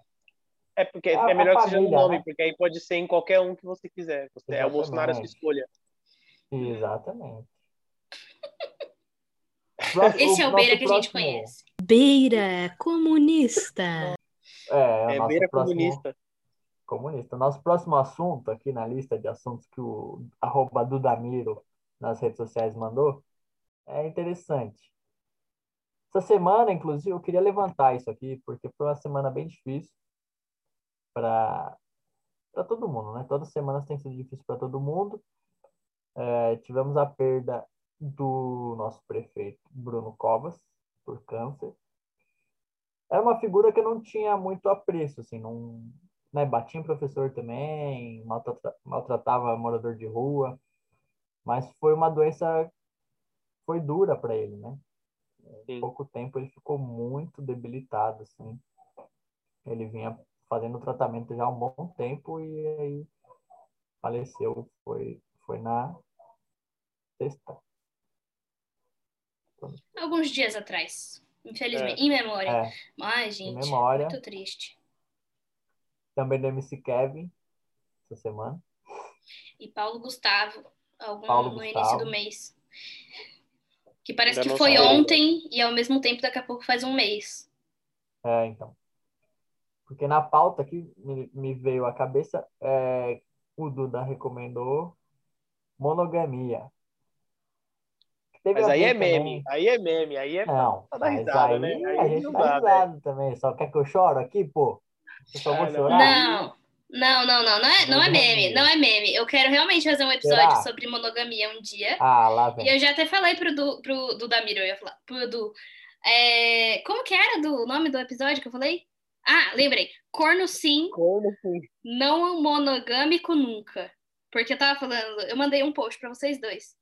É porque É a- é melhor que seja no nome, né? porque aí pode ser em qualquer um que você quiser. Você, é o Bolsonaro a sua escolha. exatamente. Esse é o Beira que a gente próximo- conhece. Beira comunista. É, o É nosso beira próximo- comunista. comunista. Nosso próximo assunto aqui na lista de assuntos que o arroba Dudamiro nas redes sociais mandou é interessante. Essa semana, inclusive, eu queria levantar isso aqui, porque foi uma semana bem difícil para todo mundo, né? Todas as semanas tem sido difícil para todo mundo. É, tivemos a perda do nosso prefeito Bruno Covas por câncer. Era uma figura que eu não tinha muito apreço, assim, não, né, batia em professor também, maltrata- maltratava morador de rua, mas foi uma doença, foi dura para ele, né? Em Sim. pouco tempo ele ficou muito debilitado, assim. Ele vinha fazendo tratamento já há um bom tempo e aí faleceu, foi, foi na sexta. Alguns dias atrás. Infelizmente. Em memória. É, Ai, gente. memória. Muito triste. também do MC Kevin, essa semana. E Paulo Gustavo, algum, Paulo no Gustavo. início do mês. Que parece Ainda que foi saiu. ontem e ao mesmo tempo daqui a pouco faz um mês. É, então. Porque na pauta que me, me veio à cabeça, é, o Duda recomendou monogamia. Teve Mas aí é também- meme. Aí é meme. Aí é Não, pra dar risada, né? Aí a gente não dá dá, risada também. Só quer que eu choro aqui, pô? Eu só vou Ah, chorar? Não. Não, não, não, não é, não é meme, não é meme. Eu quero realmente fazer um episódio Será? sobre monogamia um dia. Ah, lá E vem. eu já até falei pro, du, pro Dudamiro, eu ia falar, pro Du. É, como que era do o nome do episódio que eu falei? Ah, lembrei. Corno sim, Como assim? não monogâmico nunca. Porque eu tava falando, eu mandei um post pra vocês dois.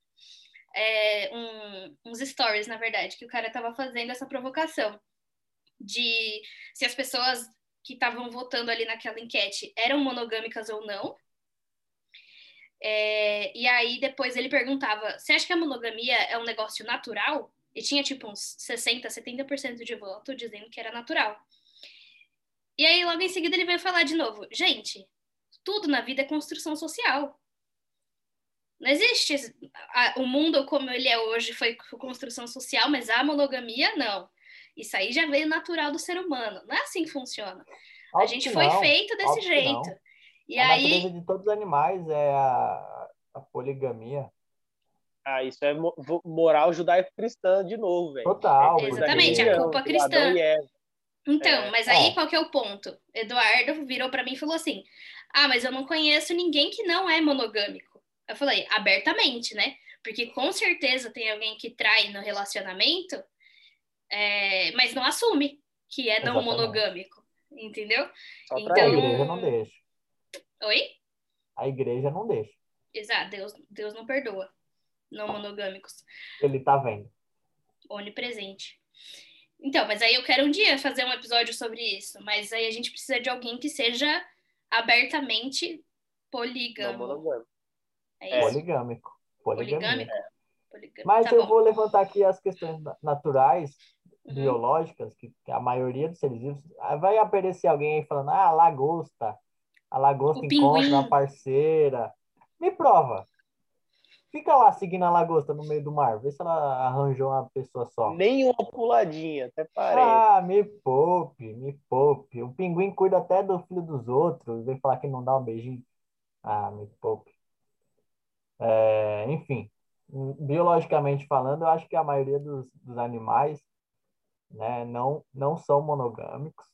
É, um- uns stories, na verdade, que o cara tava fazendo essa provocação. De se as pessoas que estavam votando ali naquela enquete eram monogâmicas ou não. É, e aí depois ele perguntava: você acha que a monogamia é um negócio natural? E tinha tipo uns 60, 70% de voto dizendo que era natural. E aí logo em seguida ele veio falar de novo: gente, tudo na vida é construção social. Não existe o mundo como ele é hoje foi construção social, mas a monogamia não. Isso aí já veio natural do ser humano. Não é assim que funciona. A gente foi não. feito desse óbvio jeito. E a aí, natureza de todos os animais é a, a poligamia. Ah, isso é moral judaico-cristã de novo, velho. Total. É Exatamente, a culpa cristã. e. Então, É. mas aí É. qual que é o ponto? Eduardo virou pra mim e falou assim: Ah, mas eu não conheço ninguém que não é monogâmico. Eu falei, abertamente, né? Porque com certeza tem alguém que trai no relacionamento, é, mas não assume que é não Exatamente. monogâmico. Entendeu? Só Então- A igreja não deixa. Oi? A igreja não deixa. Exato, Deus, Deus não perdoa. Não monogâmicos. Ele tá vendo. onipresente. Então, mas aí eu quero um dia fazer um episódio sobre isso, mas aí a gente precisa de alguém que seja abertamente Não, polígamo. monogâmico. É isso? Poligâmico. Poligamia. Poligâmico? Poligâmico. Mas tá eu bom. vou levantar aqui as questões na- naturais, Uhum. biológicas, que que a maioria dos seres vivos. ah, Vai aparecer alguém aí falando, ah, a lagosta. A lagosta O encontra pinguim. uma parceira. Me prova. Fica lá seguindo a lagosta no meio do mar. Vê se ela arranjou uma pessoa só. Nem uma puladinha, até parece. Ah, me poupe, me poupe. O pinguim cuida até do filho dos outros. Vem falar que não dá um beijinho. Ah, me poupe. É, enfim, biologicamente falando, eu acho que a maioria dos, dos animais né, não, não são monogâmicos.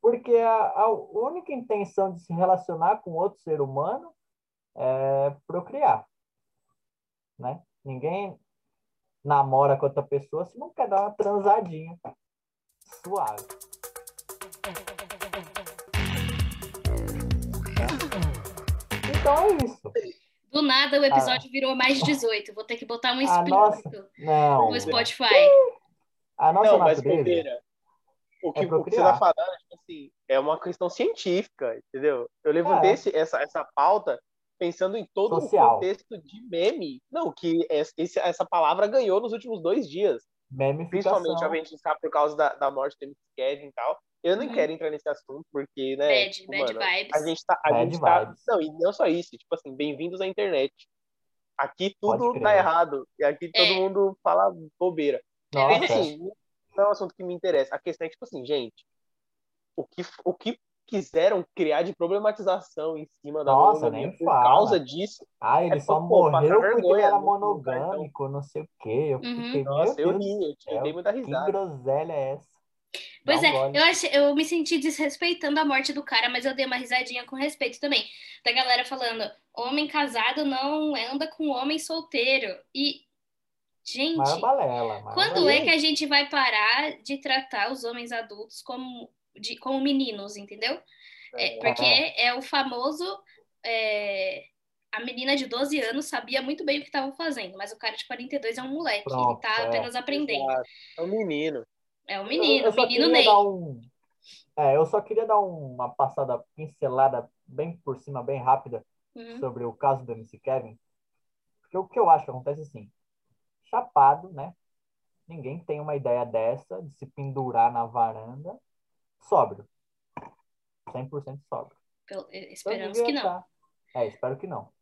Porque a, a única intenção de se relacionar com outro ser humano é procriar, né? Ninguém namora com outra pessoa se não quer dar uma transadinha suave. Então é isso. Do nada o episódio ah. virou mais de 18. Vou ter que botar um explícito não. no Spotify. A nossa não, mas bobeira. O que, é o que você tá falando, tipo assim, é uma questão científica, entendeu? Eu levantei é. essa, essa pauta pensando em todo Social. o contexto de meme. Não, que esse, essa palavra ganhou nos últimos dois dias. Principalmente, a gente sabe, por causa da, da morte do Kevin e tal. Eu não uhum. quero entrar nesse assunto, porque, né? Bad, tipo, bad mano, vibes. A gente tá. A bad gente tá, não, e não só isso, tipo assim, bem-vindos à internet. Aqui tudo tá errado. E aqui todo é. mundo fala bobeira. Nossa. Mas assim, não é um assunto que me interessa. A questão é, tipo assim, gente, o que, o que quiseram criar de problematização em cima da Nossa, monogamia por fala. causa disso. Ah, ele é só morreu porque ele era monogâmico, então. não sei o quê. Eu uhum. fiquei, Nossa, eu ri, eu dei muita risada. Que groselha é essa? Pois é, eu, achei, eu me senti desrespeitando a morte do cara, mas eu dei uma risadinha com respeito também. Da galera falando, homem casado não anda com homem solteiro. E, gente, balela, quando balela. é que a gente vai parar de tratar os homens adultos como, de, como meninos, entendeu? É, é. porque é, é o famoso. É, a menina de 12 anos sabia muito bem o que estavam fazendo, mas o cara de 42 é um moleque, Pronto, ele tá é. apenas aprendendo. É um menino. É o menino, eu, eu o menino Ney. Um... É, eu só queria dar uma passada pincelada bem por cima, bem rápida, uhum. sobre o caso do MC Kevin. Porque o que eu acho que acontece assim, chapado, né? Ninguém tem uma ideia dessa, de se pendurar na varanda, sóbrio. 100% sóbrio. esperamos que não. Tá... É, espero que não.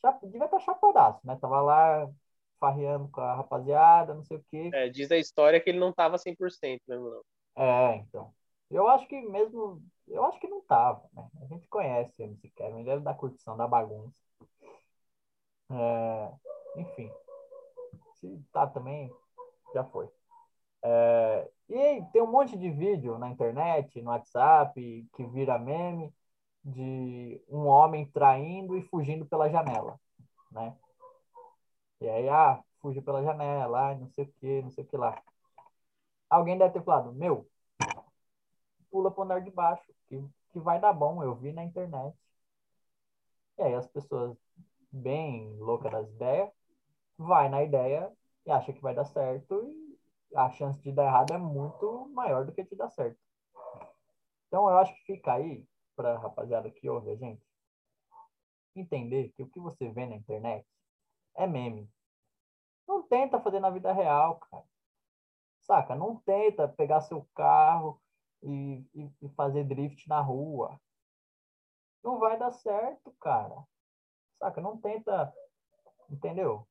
Chap... Devia estar chapadaço, né? Tava lá farreando com a rapaziada, não sei o quê. É, diz a história que ele não tava 100% mesmo, não. É, então. Eu acho que mesmo. Eu acho que não tava, né? A gente conhece o MC Kevin, ele é da curtição, da bagunça. É, enfim. Se tá também, já foi. É, e tem um monte de vídeo na internet, no WhatsApp, que vira meme de um homem traindo e fugindo pela janela, né? E aí, ah, fugiu pela janela, não sei o que, não sei o que lá. Alguém deve ter falado, meu, pula pro andar de baixo, que, que vai dar bom, eu vi na internet. E aí as pessoas, bem loucas das ideias, vai na ideia e acha que vai dar certo e a chance de dar errado é muito maior do que de dar certo. Então eu acho que fica aí, pra rapaziada que ouve a gente, entender que o que você vê na internet é meme. Não tenta fazer na vida real, cara. Saca? Não tenta pegar seu carro e, e, e fazer drift na rua. Não vai dar certo, cara. Saca? Não tenta. Entendeu?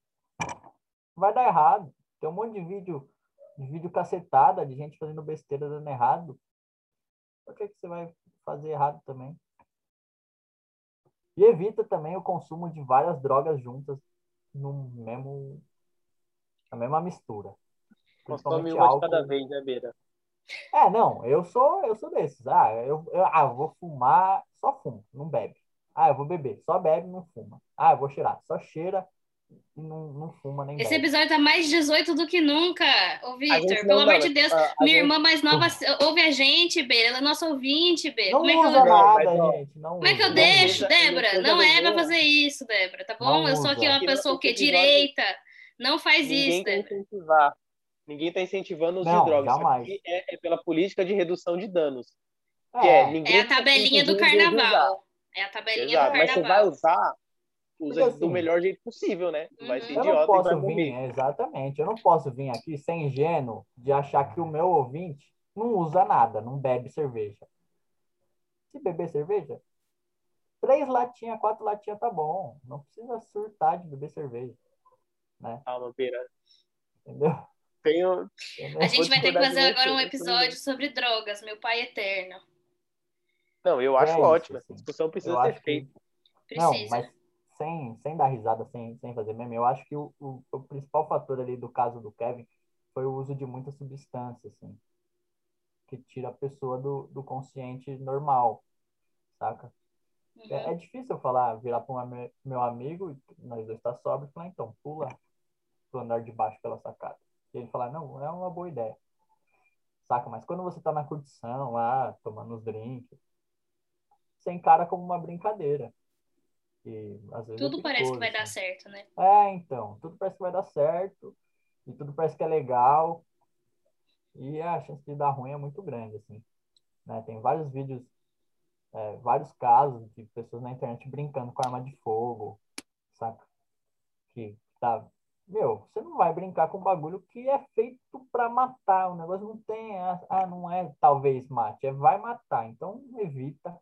Vai dar errado. Tem um monte de vídeo, de vídeo cacetada de gente fazendo besteira dando errado. Por que, que você vai fazer errado também? E evita também o consumo de várias drogas juntas no mesmo a mesma mistura. Consome uma álcool. de cada vez, né, Beira? É, não, eu sou, eu sou desses. Ah, eu, eu, ah, vou fumar, só fumo, não bebe. Ah, eu vou beber, só bebe, não fuma. Ah, eu vou cheirar, só cheira não, não fuma nem Esse bebe. episódio tá mais 18 do que nunca, ô Victor. Pelo amor de Deus, a, a minha gente... irmã mais nova ouve a gente, Beira. Ela é nossa ouvinte. Não Como é que eu... nada, gente. Não Como é que eu deixo, Débora? Não é pra fazer isso, Débora, tá bom? eu sou aqui uma pessoa que direita. Não faz Ninguém isso, Débora. Incentivar. Ninguém está incentivando o uso não, de drogas. Jamais. É, é, pela política de redução de danos. É, é, é a tabelinha do carnaval. É a tabelinha Exato, do carnaval. Mas você vai usar, usa assim, do melhor jeito possível, né? Não vai ser uhum. idiota eu não posso vir, exatamente. Eu não posso vir aqui sem ingênuo de achar que o meu ouvinte não usa nada, não bebe cerveja. Se beber cerveja, três latinhas, quatro latinhas tá bom. Não precisa surtar de beber cerveja. Né? Calma, Pira. Entendeu? Tenho... A gente vai ter que fazer agora um episódio sobre drogas, meu pai eterno. Não, eu acho é ótimo. Essa discussão precisa ser feita. Que... Não, mas sem, sem dar risada, sem, sem fazer meme, eu acho que o, o, o, principal fator ali do caso do Kevin foi o uso de muita substância, assim. que tira a pessoa do, do consciente normal, saca? Uhum. É, é difícil eu falar, virar para um meu amigo, nós dois tá e falar, então, pula pro andar de baixo pela sacada. E ele falar, não, é uma boa ideia. Saca? Mas quando você tá na curtição lá, tomando os drinks, você encara como uma brincadeira. E, às vezes, é Tudo parece que vai dar assim. certo, né? É, então, tudo parece que vai dar certo, e tudo parece que é legal, e a chance de dar ruim é muito grande, assim. Né? Tem vários vídeos, é, vários casos de pessoas na internet brincando com arma de fogo, saca? Que tá. Meu, você não vai brincar com um bagulho que é feito para matar. O negócio não tem. Ah, ah, não é talvez mate, é vai matar. Então evita.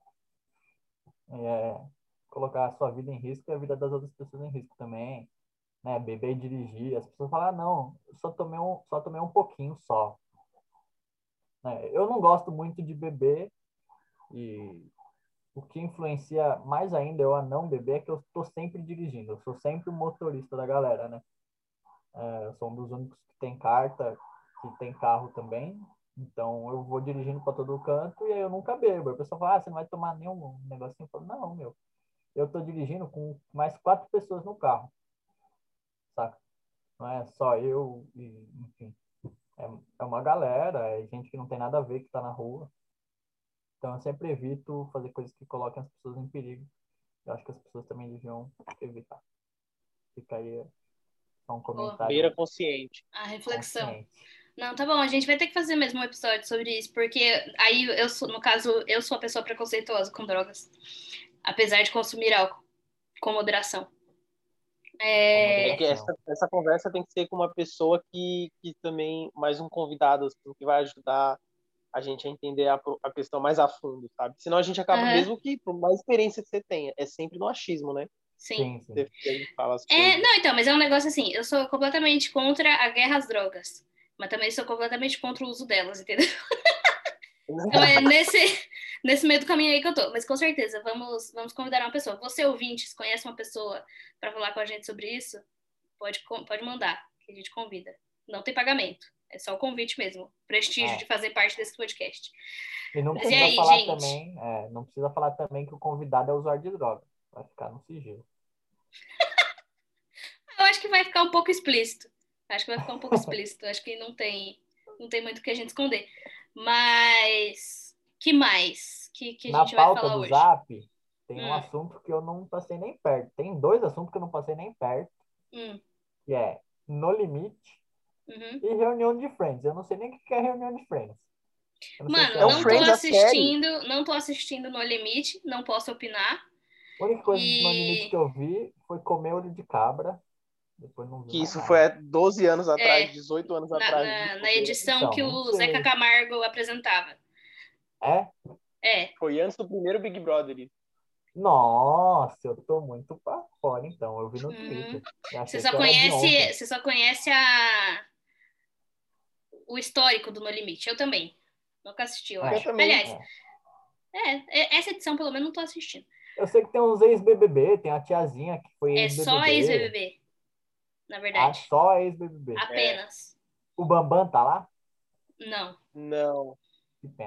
É, colocar a sua vida em risco e a vida das outras pessoas em risco também. Né? Beber e dirigir. As pessoas falam, ah, não, só tomei um, só tomei um pouquinho só. Né? Eu não gosto muito de beber e o que influencia mais ainda eu a não beber é que eu estou sempre dirigindo. Eu sou sempre o motorista da galera, né? É, eu sou um dos únicos que tem carta, que tem carro também. Então eu vou dirigindo para todo canto e aí eu nunca bebo. A pessoa fala, ah, você não vai tomar nenhum negocinho? Eu falo, não, meu. Eu tô dirigindo com mais quatro pessoas no carro. Saca? Não é só eu e, enfim. É, é uma galera, é gente que não tem nada a ver que tá na rua. Então eu sempre evito fazer coisas que coloquem as pessoas em perigo. Eu acho que as pessoas também deviam evitar. Fica aí só um comentário. Beira consciente. A reflexão. consciente. Não, tá bom, a gente vai ter que fazer mesmo um episódio sobre isso, porque aí eu sou, no caso, eu sou a pessoa preconceituosa com drogas, apesar de consumir álcool com moderação. É, É essa, essa conversa tem que ser com uma pessoa que, que também, mais um convidado, assim, que vai ajudar a gente a entender a, a questão mais a fundo, sabe? Senão a gente acaba, Aham. mesmo que por mais experiência que você tenha, é sempre no achismo, né? sim. Sim, sim. Você você fala as É, não, então, mas é um negócio assim, eu sou completamente contra a guerra às drogas, mas também sou completamente contra o uso delas, entendeu? Então é nesse, nesse meio do caminho aí que eu tô. Mas com certeza, vamos, vamos convidar uma pessoa. Você, ouvinte, se conhece uma pessoa para falar com a gente sobre isso, pode, pode mandar, que a gente convida. Não tem pagamento. É só o convite mesmo. Prestígio É. de fazer parte desse podcast. E não Mas precisa e aí, falar gente? também, é, não precisa falar também que o convidado é usuário de droga. Vai ficar no sigilo. Eu acho que vai ficar um pouco explícito. Acho que vai ficar um pouco explícito. Acho que não tem, não tem muito o que a gente esconder. Mas que mais que, que a Na gente vai pauta falar do hoje? Zap, tem um Hum. assunto que eu não passei nem perto. Tem dois assuntos que eu não passei nem perto, Hum, que é No Limite uhum. e reunião de Friends. Eu não sei nem o que é reunião de Friends. Não Mano, se É não tô série. assistindo, não tô assistindo no limite, não posso opinar. A única coisa E- do No Limite que eu vi foi comer olho de cabra. Depois não vi Que isso foi há 12 anos atrás, É. 18 anos Na, atrás. na- na edição Então, que o. Zeca Camargo apresentava. É? É, Foi antes do primeiro Big Brother. isso. Nossa, eu tô muito pra fora, então. Eu vi no Uhum. Twitter. Eu você só conhece, você só conhece a o histórico do No Limite. Eu também. Nunca assisti, eu É. Eu acho. também. Aliás, É. é, é- essa edição pelo menos não tô assistindo. Eu sei que tem uns ex-BBB, tem a tiazinha que foi É só ex-BBB, na Ah, verdade. só ex-BBB. Apenas. O Bambam tá lá? Não. Não.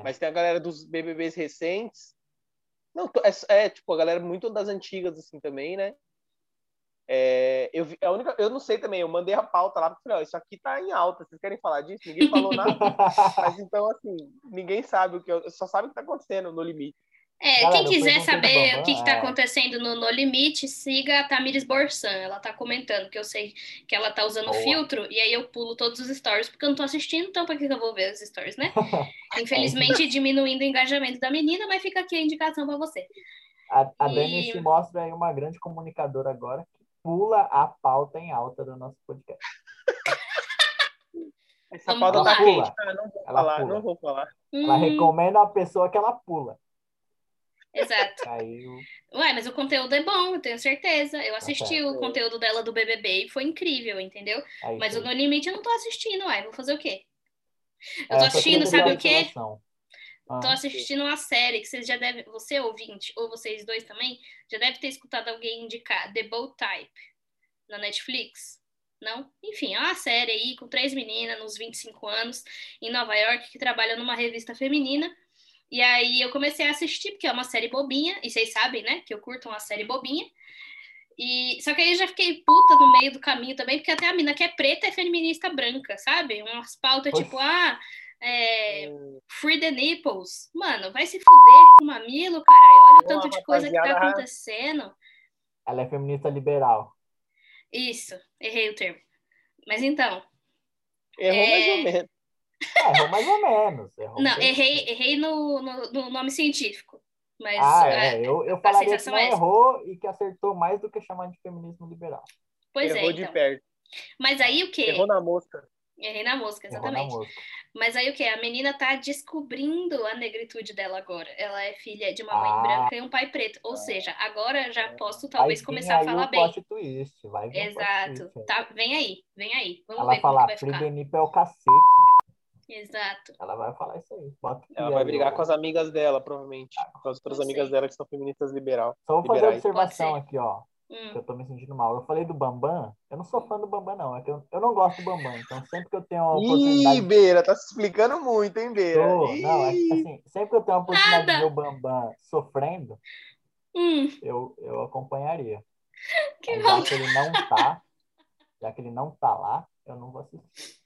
Mas tem a galera dos BBBs recentes. Não, é, é, tipo, a galera muito das antigas, assim, também, né? É, eu, a única, eu não sei também, eu mandei a pauta lá, porque falei, ó, isso aqui tá em alta, vocês querem falar disso? Ninguém falou nada. Mas então, assim, ninguém sabe o que, eu, só sabe o que tá acontecendo no limite. É, Galera, quem quiser saber o que, que tá é. acontecendo no No Limite, siga a Tamires Borsan. Ela tá comentando, que eu sei que ela tá usando Boa. filtro, e aí eu pulo todos os stories, porque eu não tô assistindo, então pra que que eu vou ver os stories, né? Infelizmente, diminuindo o engajamento da menina, mas fica aqui a indicação pra você. A, a E- Dani se mostra aí uma grande comunicadora agora que pula a pauta em alta do nosso podcast. Essa Vamos pauta tá pular. quente. Ah, não vou Ela falar, pula. não vou falar. Ela Hum, recomenda a pessoa que ela pula. Exato. O- Ué, mas o conteúdo é bom, eu tenho certeza. Eu assisti certo. o conteúdo dela do BBB e foi incrível, entendeu? aí Mas o. No Limite eu não tô assistindo, uai, vou fazer o quê? Eu É, tô assistindo, sabe o quê? Ah, Tô assistindo uma série que vocês já devem, você ouvinte, ou vocês dois também, já deve ter escutado alguém indicar The Bold Type na Netflix. Não? Enfim, é uma série aí com três meninas nos 25 anos em Nova York que trabalham numa revista feminina. E aí eu comecei a assistir, porque é uma série bobinha, e vocês sabem, né, que eu curto uma série bobinha. E só que aí eu já fiquei puta no meio do caminho também, porque até a mina que é preta é feminista branca, sabe? Umas pautas tipo, ah, é, Hum, free the nipples. Mano, vai se fuder com o mamilo, caralho. Olha o Uma tanto de coisa que tá rapaziada- acontecendo. Ela é feminista liberal. Isso, errei o termo. Mas então, Errou É. mais ou menos. É, errou mais ou menos. Errou não, errei, errei no, no, no nome científico. Mas Ah, é, é. Eu, eu falaria que sensação não é essa. errou e que acertou mais do que chamar de feminismo liberal. pois Errou é, de então. perto. Mas aí o quê? Errou na mosca. Errei na música, Errou na exatamente. música. Mas aí o que? A menina tá descobrindo a negritude dela agora. Ela é filha de uma mãe Ah. branca e um pai preto. Ou seja, agora já posso Vai talvez começar a falar o bem. twist, vai Exato. Tá, vem aí, vem aí. Vamos Ela ver como fala, que vai ficar. é o cacete. Exato. Ela vai falar isso aí. Bota Ela aí, vai brigar ó. com as amigas dela, provavelmente. Com as outras amigas dela que são feministas liberal. Só vou fazer uma observação aqui, ó. Hum. Que eu tô me sentindo mal. Eu falei do Bambam. Eu não sou fã do Bambam, não. É que eu, eu não gosto do Bambam. Então, sempre que eu tenho uma Ih, oportunidade. Beira, tá se explicando muito, hein, Beira? Tô- Ih, não, é que, assim, sempre que eu tenho uma oportunidade de Nada. ver o Bambam sofrendo, Hum, eu, eu acompanharia. que Mas já que ele não tá, já que ele não tá lá, eu não vou assistir.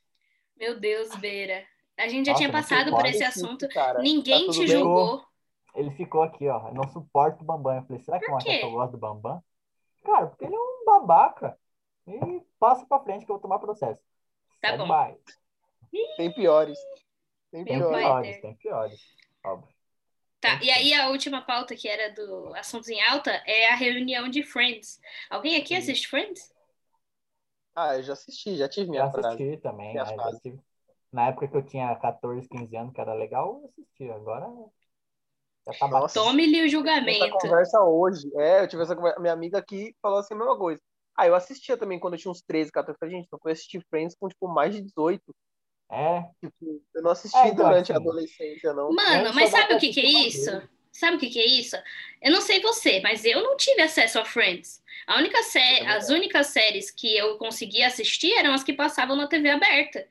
Meu Deus, Beira. A gente já Nossa, tinha passado por esse Difícil, assunto. cara. Ninguém Tá te bem? julgou. Ele ficou aqui, ó. Eu não suporto o Bambam. Eu falei, será que eu gosto do Bambam? Cara, porque ele é um babaca. E passa pra frente que eu vou tomar processo. Tá bom. mais. Tem piores. Tem Meu piores. piores, tem piores. Óbvio. Tá, e aí a última pauta que era do Assuntos em Alta é a reunião de Friends. Alguém aqui assiste Friends? Ah, eu já assisti, já tive minha frase. assisti também. Né, já tive- Na época que eu tinha 14, 15 anos, que era legal, eu assistia. Agora já tá Nossa. Tome-lhe o Essa julgamento. conversa hoje. É, eu tive essa conversa. Minha amiga aqui falou assim a mesma coisa. Ah, eu assistia também quando eu tinha uns 13, 14. Eu falei, gente, eu fui assistir Friends com, tipo, mais de 18. É, Tipo, eu não assisti É, então, durante a assim, adolescência, não. Mano, mas sabe o que que é isso? vez. Sabe o que que é isso? Eu não sei você, mas eu não tive acesso a Friends. A única sé também as únicas séries que eu conseguia assistir eram as que passavam na TV aberta.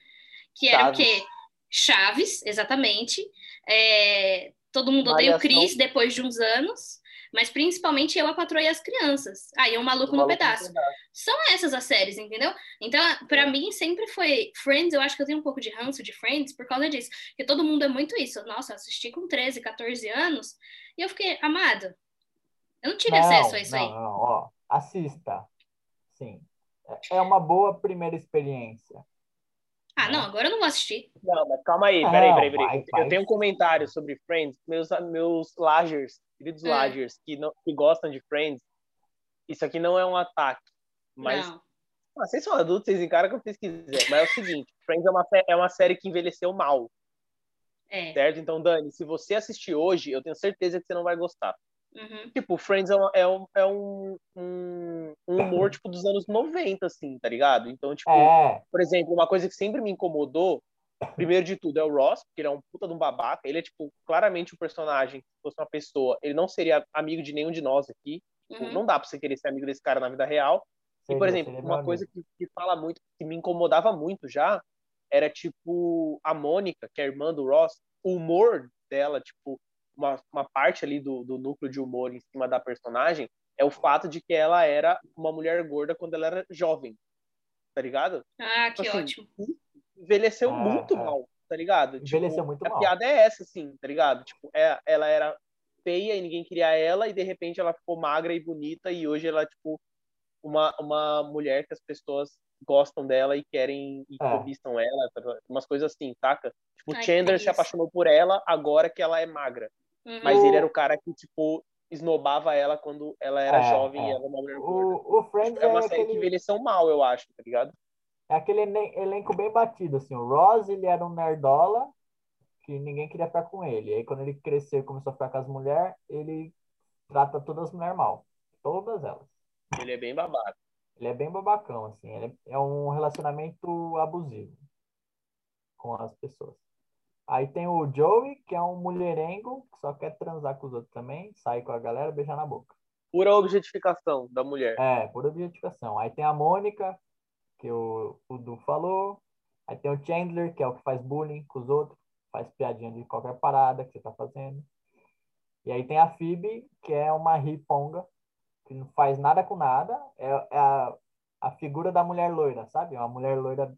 Que eram o Chaves. quê? Chaves, exatamente. É, Todo mundo odeia o. Chris depois de uns anos. Mas principalmente eu, a patroa e as crianças. Aí é um maluco no Maluco pedaço. São essas as séries, entendeu? Então, pra mim, sempre foi Friends. Eu acho que eu tenho um pouco de ranço de Friends por causa disso. Porque todo mundo é muito isso. Nossa, eu assisti com 13, 14 anos. E eu fiquei, amado, eu não tive não, acesso a isso não, aí. não, ó, assista. Sim. É- É uma boa primeira experiência. Ah, não, agora eu não vou assistir. Não, mas calma aí, peraí, peraí, peraí. vai, eu vai. tenho um comentário sobre Friends. Meus, meus Lagers, queridos Hum. Lagers, que, não, que gostam de Friends, isso aqui não é um ataque. Mas Não. Ah, vocês são adultos, vocês encaram o que vocês quiserem. Mas é o seguinte, Friends é uma, é uma série que envelheceu mal, É. certo? Então, Dani, se você assistir hoje, eu tenho certeza que você não vai gostar. Uhum. Tipo, Friends é, uma- é um, é um, um, um humor, tipo, dos anos 90, assim, tá ligado? Então, tipo, É, por exemplo, uma coisa que sempre me incomodou, primeiro de tudo, é o Ross, porque ele é um puta de um babaca. Ele é, tipo, claramente um personagem, se fosse uma pessoa, ele não seria amigo de nenhum de nós aqui. Tipo, Uhum. Não dá pra você querer ser amigo desse cara na vida real. E, por exemplo, uma coisa que, que fala muito, que me incomodava muito já, era tipo a Mônica, que é a irmã do Ross, o humor dela, tipo, uma, uma parte ali do, do núcleo de humor em cima da personagem é o fato de que ela era uma mulher gorda quando ela era jovem, tá ligado? Ah, que Assim, ótimo. Envelheceu É, muito é. mal, tá ligado? Envelheceu Tipo, muito a mal. piada é essa, assim, tá ligado? Tipo, é, ela era feia e ninguém queria ela, e de repente ela ficou magra e bonita, e hoje ela é, tipo, uma, uma mulher que as pessoas gostam dela e querem e É. cobiçam ela, tá umas coisas assim, saca? Tipo, Ai, Chandler se apaixonou por ela agora que ela é magra. Uhum. Mas ele era o cara que, tipo, esnobava ela quando ela era É, jovem e é. ela era uma mulher gorda. O, o Friends É uma é série que aquele, envelheceu mal, eu acho, tá ligado? é aquele elen- elenco bem batido, assim. O Ross, ele era um nerdola que ninguém queria ficar com ele. Aí, quando ele cresceu e começou a ficar com as mulheres, ele trata todas as mulheres mal. Todas elas. Ele é bem babaca. Ele é bem babacão, assim. Ele é é um relacionamento abusivo com as pessoas. Aí tem o Joey, que é um mulherengo, que só quer transar com os outros também, sai com a galera, beijar na boca. Pura objetificação da mulher. É, por objetificação. Aí tem a Mônica, que o, o Du falou. Aí tem o Chandler, que é o que faz bullying com os outros, faz piadinha de qualquer parada que você tá fazendo. E aí tem a Phoebe, que é uma riponga, que não faz nada com nada, é, é a, a figura da mulher loira, sabe? Uma mulher loira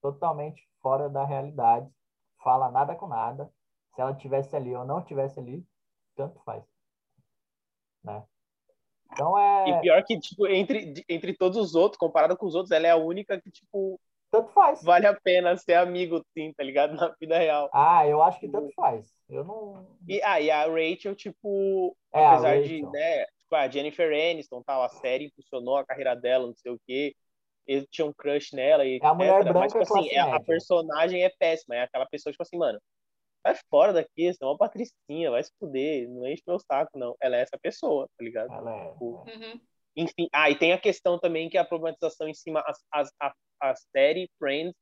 totalmente fora da realidade, fala nada com nada. Se ela tivesse ali ou não tivesse ali, tanto faz. Né? Então é. E pior que, tipo, entre, entre todos os outros, comparado com os outros, ela é a única que, tipo. Tanto faz. Vale a pena ser amigo, sim, tá ligado? Na vida real. Ah, eu acho que tanto faz. Eu não. E, ah, e a Rachel, tipo, É, apesar de, né, tipo, a Jennifer Aniston, tal, a série impulsionou a carreira dela, não sei o quê. Ele tinha um crush nela e É a mulher etc. Mas, branca tipo assim, é- a personagem é péssima. É aquela pessoa, tipo assim, mano, vai fora daqui, você é uma patricinha, vai se fuder, não enche meu saco, não. Ela é essa pessoa, tá ligado? Ela é. Uhum. Enfim, ah, e tem a questão também que a problematização em cima, as, as, a, a série Friends,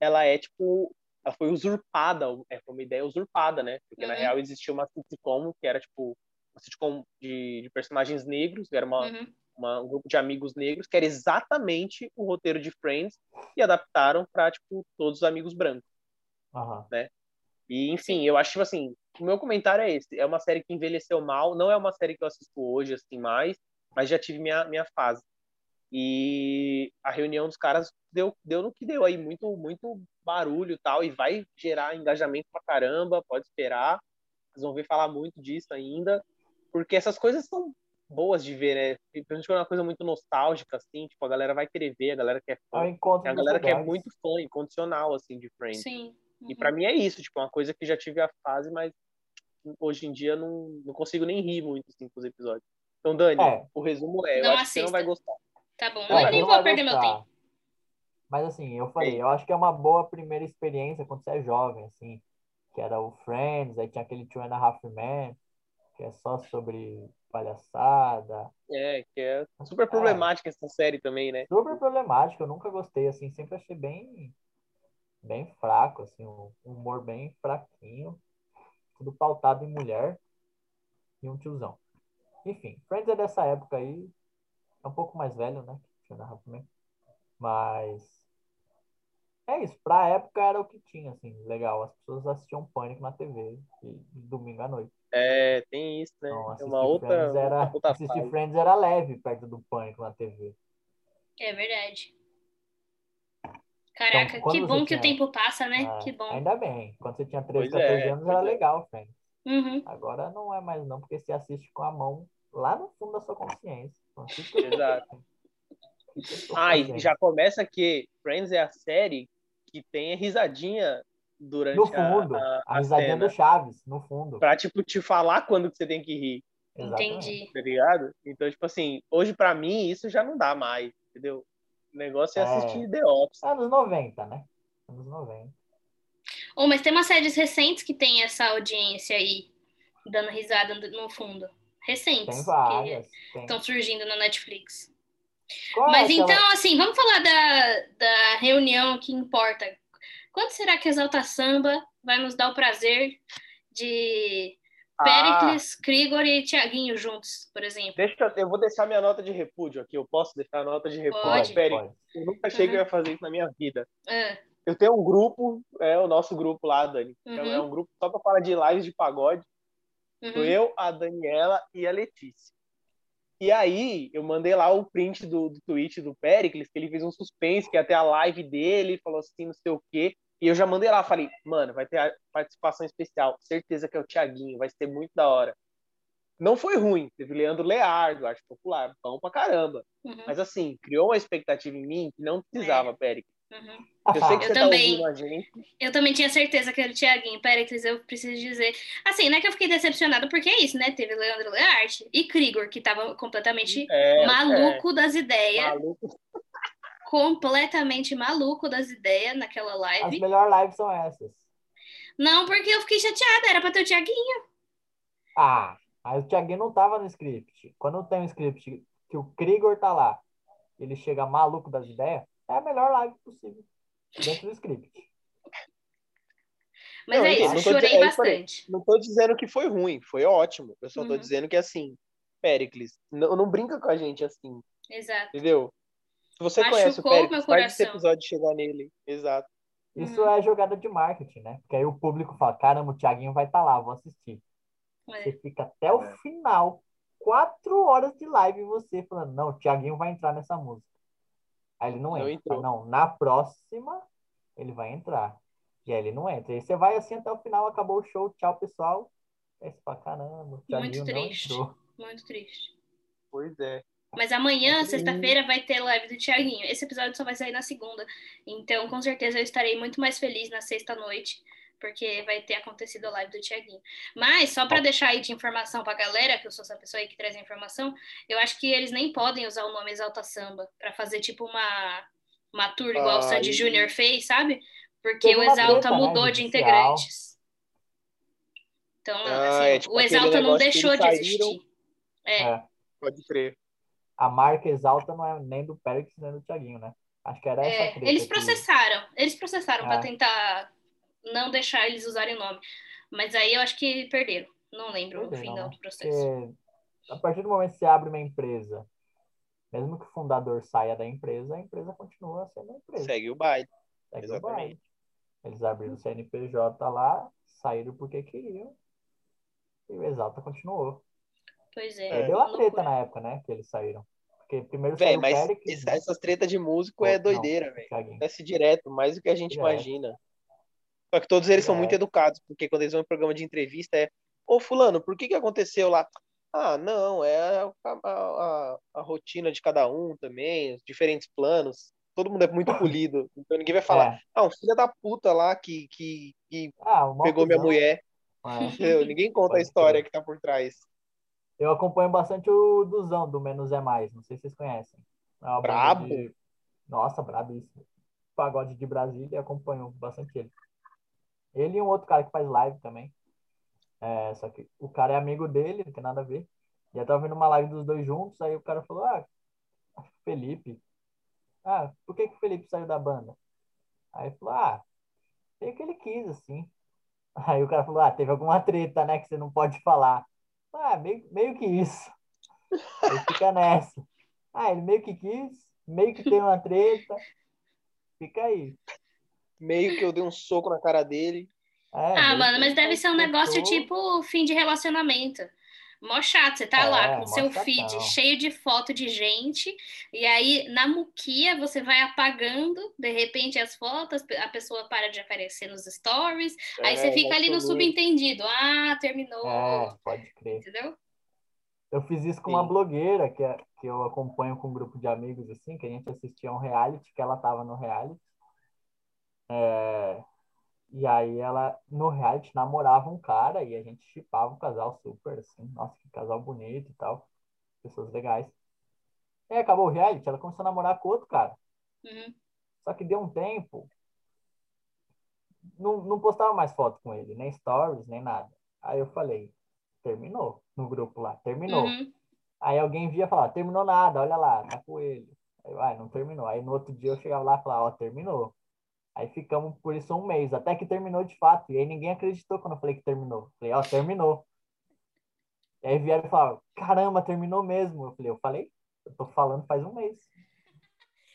ela é tipo, ela foi usurpada, é, foi uma ideia usurpada, né? Porque na Uhum. real existia uma sitcom que era tipo, uma sitcom de, de personagens negros, que era uma, Uhum. Uma- um grupo de amigos negros, que era exatamente o roteiro de Friends, e adaptaram para tipo, todos os amigos brancos. Aham. E, enfim, eu acho, tipo assim, o meu comentário é esse. É uma série que envelheceu mal, não é uma série que eu assisto hoje, assim, mais, mas já tive minha, minha fase. E a reunião dos caras deu, deu no que deu aí, muito, muito barulho e tal, e vai gerar engajamento pra caramba, pode esperar. Vocês vão ver falar muito disso ainda, porque essas coisas são boas de ver, né? Principalmente quando é uma coisa muito nostálgica, assim, tipo, a galera vai querer ver, a galera que é É fã, encontro tem a galera que é muito fã, incondicional, assim, de Friends. Sim. E Uhum. pra mim é isso, tipo, uma coisa que já tive a fase, mas hoje em dia não, não consigo nem rir muito assim, com os episódios. Então, Dani, É. o resumo é, eu Não acho que você não vai gostar. Tá bom. É, Não, você nem não vou perder meu gostar. tempo. Mas assim, eu falei, eu acho que é uma boa primeira experiência quando você é jovem, assim, que era o Friends, aí tinha aquele Two and a Half Men, que é só sobre palhaçada. É, que é super problemática essa série também, né? Super problemático, eu nunca gostei, assim, sempre achei bem, bem fraco, assim, um humor bem fraquinho, tudo pautado em mulher e um tiozão. Enfim, Friends é dessa época aí, é um pouco mais velho, né? Half Men. Mas é isso, pra época era o que tinha, assim, legal. As pessoas assistiam Pânico na TV e, e domingo à noite. É, tem isso, né? Então, é assistir uma outra, Friends era, outra assistir fase. Friends era leve perto do Pânico na TV. É verdade. Caraca, Então, que bom que o tinha- tempo passa, né? Ah, que bom. Ainda bem. Quando você tinha 13, Pois é, 14 anos, era é. legal, Friends. Uhum. Agora não é mais não, porque você assiste com a mão lá no fundo da sua consciência. Não assiste Exato. o Ah, e já começa que Friends é a série que tem a risadinha durante No a- fundo, a, a, a risadinha cena. do Chaves, no fundo. Pra, tipo, te falar quando que você tem que rir. Exatamente. Entendi. tá ligado? Então, tipo assim, hoje pra mim isso já não dá mais, entendeu? O negócio é É. assistir The Office. Anos 90, né? Anos 90. Oh, mas tem umas séries recentes que tem essa audiência aí, dando risada no fundo. Recentes. Tem várias. Estão surgindo na Netflix. Qual é Mas aquela- então, assim, vamos falar da, da reunião que importa. Quando será que Exalta Samba vai nos dar o prazer de Ah, Pericles, Krigor e Tiaguinho juntos, por exemplo? deixa eu, eu vou deixar minha nota de repúdio aqui. Eu posso deixar a nota de repúdio? Pode. Pode. eu nunca achei que eu Uhum. ia fazer isso na minha vida. Ah, Eu tenho um grupo, é o nosso grupo lá, Dani. É- Uhum. É um grupo só pra falar de lives de pagode. uhum. Eu, a Daniela e a Letícia. E aí, eu mandei lá o print do, do tweet do Pericles, que ele fez um suspense, que ter a live dele, falou assim, não sei o quê. E eu já mandei lá, falei, mano, vai ter a participação especial. Certeza que é o Thiaguinho, vai ser muito da hora. Não foi ruim, teve Leandro Leardo, acho popular, bom pra caramba. Uhum, Mas assim, criou uma expectativa em mim que não precisava, Pericles. uhum. Eu sei que Eu você também. tá ouvindo a gente. Eu também tinha certeza que era o Tiaguinho. Pericles, eu preciso dizer. Assim, não é que eu fiquei decepcionada, porque é isso, né? Teve Leandro Learte e Krigor, que tava completamente É, maluco das é, ideias. maluco. Completamente maluco das ideias naquela As live. melhores lives são essas. Não, porque eu fiquei chateada, era pra ter o Tiaguinho. Ah, mas o Thiaguinho não tava no script. Quando tem um script que o Krigor tá lá, ele chega maluco das ideias, é a melhor live possível. Dentro do script. Mas Não, é isso, não tô chorei dizendo- é, bastante. Não tô dizendo que foi ruim, foi ótimo. Eu só tô Uhum. dizendo que assim, Pericles, não, não brinca com a gente assim, Exato. entendeu? Se você Machucou conhece o meu Pérez, faz esse coração. episódio chegar nele. Exato. Isso Uhum. é jogada de marketing, né? Porque aí o público fala, caramba, o Thiaguinho vai estar lá, vou assistir. É. Você fica até o É. final, quatro horas de live, você falando, não, o Thiaguinho vai entrar nessa música. Aí ele não Não entra. entrou. Não, na próxima ele vai entrar. E aí ele não entra. E aí você vai assim até o final, acabou o show, tchau, pessoal. Aí você fala, caramba, o Thiaguinho não triste. entrou. Muito triste. Pois é. Mas amanhã, sexta-feira, vai ter live do Thiaguinho. Esse episódio só vai sair na segunda. Então, com certeza, eu estarei muito mais feliz na sexta-noite, porque vai ter acontecido a live do Thiaguinho. Mas, só pra deixar aí de informação pra galera, que eu sou essa pessoa aí que traz a informação, eu acho que eles nem podem usar o nome Exalta Samba pra fazer tipo uma, uma tour igual o Sandy e- Júnior fez, sabe? Porque o Exalta treta, né, mudou de judicial. integrantes. Então, Ah, assim, é tipo o Exalta não deixou de existir. É, É. Pode crer. A marca Exalta não é nem do Pérez, nem do Thiaguinho, né? Acho que era essa É, eles que- processaram, eles processaram Ah. pra tentar não deixar eles usarem o nome. Mas aí eu acho que perderam. Não lembro o final né? do processo. Porque a partir do momento que você abre uma empresa, mesmo que o fundador saia da empresa, a empresa continua sendo a empresa. Segue o baile. Segue o exatamente. baile. Eles abriram o CNPJ lá, saíram porque queriam. E o Exalta continuou. Pois é. Aí deu a loucura. treta na época, né? Que eles saíram. Porque primeiro Véi, mas Pérez. essa- essas tretas de músico é doideira, velho. Acontece direto, mais do que a gente Direto. imagina. Só que todos eles são muito Direto. educados, porque quando eles vão em programa de entrevista é Ô fulano, por que que aconteceu lá? Ah, não, é a, a- a- a rotina de cada um também, os diferentes planos. Todo mundo é muito polido. Então ninguém vai falar, É. ah, um filho da puta lá que, que, que Ah, pegou minha mulher. é. Ninguém conta a Pode história crer. que tá por trás. Eu acompanho bastante o Duzão, do Menos é Mais. Não sei se vocês conhecem. É Brabo? de- Nossa, brabíssimo. Pagode de Brasília, acompanho bastante ele. Ele e um outro cara que faz live também. É, só que o cara é amigo dele, não tem nada a ver. E eu tava vendo uma live dos dois juntos, aí o cara falou, ah, Felipe. Ah, por que que o Felipe saiu da banda? Aí ele falou, ah, meio que ele quis, assim. Aí o cara falou, ah, teve alguma treta, né, que você não pode falar. Ah, meio, meio que isso. Aí fica nessa. Ah, ele meio que quis, meio que tem uma treta. Fica aí. Meio que eu dei um soco na cara dele. É, Ah, mano, mas deve ser um negócio tipo fim de relacionamento. Mó chato, você tá É, lá com seu chatão. feed cheio de foto de gente, e aí na muquia você vai apagando, de repente as fotos, a pessoa para de aparecer nos stories, aí você É, fica ali no subentendido. Ah, terminou. É, pode crer. Entendeu? Eu fiz isso com uma Sim. blogueira que, é- que eu acompanho com um grupo de amigos, assim, que a gente assistia um reality, que ela tava no reality. É, E aí ela, no reality, namorava um cara e a gente chipava o casal super, assim, nossa, que casal bonito e tal. Pessoas legais. E aí acabou o reality, ela começou a namorar com outro cara. Uhum. Só que deu um tempo, não, não postava mais foto com ele, nem stories, nem nada. Aí eu falei, terminou no grupo lá, terminou. Uhum. Aí alguém via e falava, terminou nada, olha lá, tá com ele. Aí, ah, não terminou. Aí no outro dia eu chegava lá e falava, ó, terminou. Aí ficamos por isso um mês, até que terminou de fato. E aí ninguém acreditou quando eu falei que terminou. Falei, ó, terminou. E aí vieram e falaram, caramba, terminou mesmo. Eu falei, eu falei, eu tô falando faz um mês.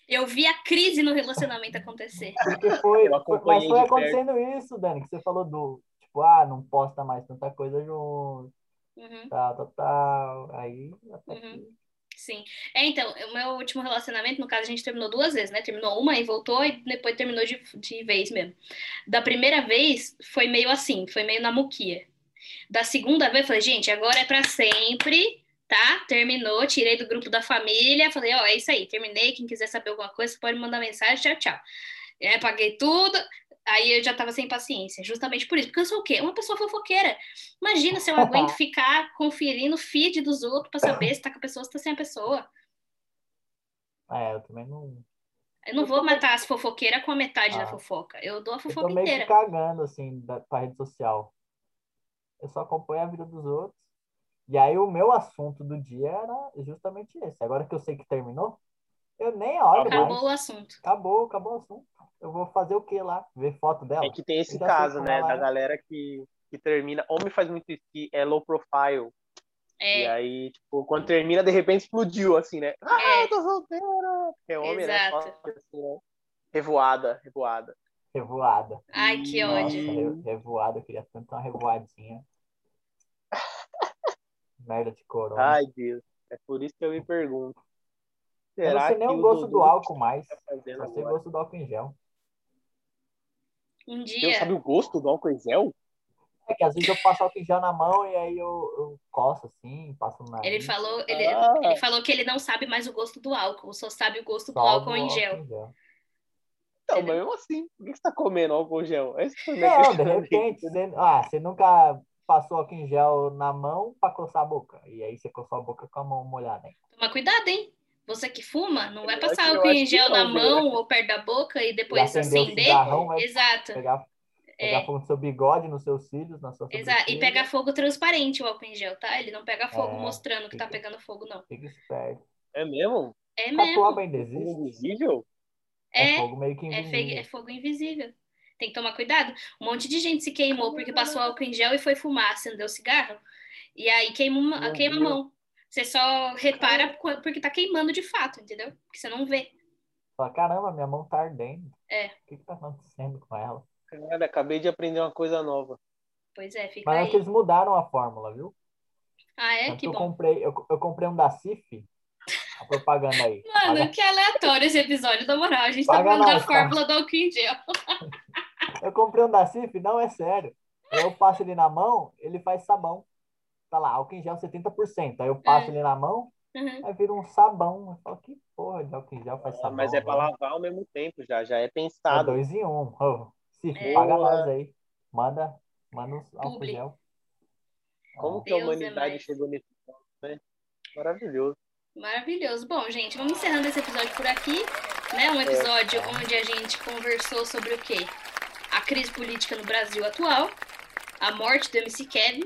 Eu vi a crise no relacionamento acontecer. Porque foi, Eu mas foi acontecendo isso, Dani, que você falou do, tipo, ah, não posta mais tanta coisa junto, Uhum. tal, tal, tal. Aí, até Uhum. que... Sim. É, então, o meu último relacionamento, no caso, a gente terminou duas vezes, né? Terminou uma e voltou, e depois terminou de, de vez mesmo. Da primeira vez, foi meio assim, foi meio na muquia. Da segunda vez, eu falei, gente, agora é pra sempre, tá? Terminou, tirei do grupo da família, falei, ó, é isso aí, terminei, quem quiser saber alguma coisa, pode mandar mensagem, tchau, tchau. É, paguei tudo, aí eu já tava sem paciência, justamente por isso, porque eu sou o quê? Uma pessoa fofoqueira. Imagina se eu aguento ficar conferindo o feed dos outros pra saber se tá com a pessoa, se tá sem a pessoa. É, eu também não... Eu não vou matar as fofoqueiras com a metade da Ah. fofoca. Eu dou a Eu tô fofoca meio inteira. cagando, assim, da, pra rede social. Eu só acompanho a vida dos outros. E aí o meu assunto do dia era justamente esse. Agora que eu sei que terminou, eu nem olho Acabou mais. o assunto. Acabou, acabou o assunto. Eu vou fazer o que lá? Ver foto dela? É que tem esse caso, né? Da é. galera que, que termina. Homem faz muito isso, que é low profile. É. E aí, tipo, quando termina, de repente explodiu, assim, né? Ah, É. eu tô solteiro! É homem, né? Só Exato. assim, né? Revoada, revoada. Revoada. Ai, que Nossa, ódio. re- revoada, eu queria tanto uma revoadinha. Merda de corona. Ai, Deus. É por isso que eu me pergunto. Eu não Será sei nem que o gosto Dudu do álcool mais. tá Só sei o gosto do álcool em gel. Um dia. sabe o gosto do álcool em gel? É que às vezes eu passo álcool em gel na mão e aí eu, eu coço assim, passo nariz. Ele falou, ele, Ah. ele falou que ele não sabe mais o gosto do álcool, só sabe o gosto do álcool do em gel. gel. Não, mas mesmo assim, por que você tá comendo álcool em gel? Esse foi meu Não, de repente, você, ah, você nunca passou álcool em gel na mão pra coçar a boca. E aí você coçou a boca com a mão molhada. Hein? Toma cuidado, hein? Você que fuma, não vai passar álcool em gel na não, mão ou perto da boca e E depois acender o acender. cigarrão, vai Exato. pegar, pegar É. fogo no seu bigode, nos seus cílios, na sua Exato. E sobrancelha. pega fogo transparente o álcool em gel, tá? Ele não pega fogo É, mostrando que tá fica- pegando fogo, não. Fica esperto. É mesmo? É mesmo. Catuaba ainda Fogo existe? invisível? É, É, fogo meio que é, invisível. é fogo invisível. Tem que tomar cuidado. Um monte de gente se queimou porque passou álcool em gel e foi fumar, acendeu cigarro. E aí queima, queima a Deus. mão. Você só repara qu- porque tá queimando de fato, entendeu? Porque você não vê. Fala, caramba, minha mão tá ardendo. É. O que que tá acontecendo com ela? Cara, acabei de aprender uma coisa nova. Pois é, fica Mas aí. acho que eles mudaram a fórmula, viu? Ah, é? Tanto Que eu bom. comprei, eu, eu comprei um da CIF, a propaganda aí. Mano, Paga- que aleatório esse episódio, na moral. A gente tá Paga falando da nós, tá? fórmula do álcool gel. Eu comprei um da CIF, não é sério. Eu passo ele na mão, ele faz sabão. Tá lá, álcool em gel 70%. Aí eu passo É. ele na mão, Uhum. aí vira um sabão. Eu falo, que porra de álcool em gel faz Ah, sabão? mas é pra lavar ao mesmo tempo já, já é É pensado. dois em um. Ô, CIF, É. paga nós aí. Manda, manda uns álcool Publi. gel. Como É. que a é humanidade mais. chegou nesse ponto, né? Maravilhoso. Maravilhoso. Bom, gente, vamos encerrando esse episódio por aqui. Né? Um episódio onde a gente conversou sobre o quê? A crise política no Brasil atual, a morte do MC Kevin,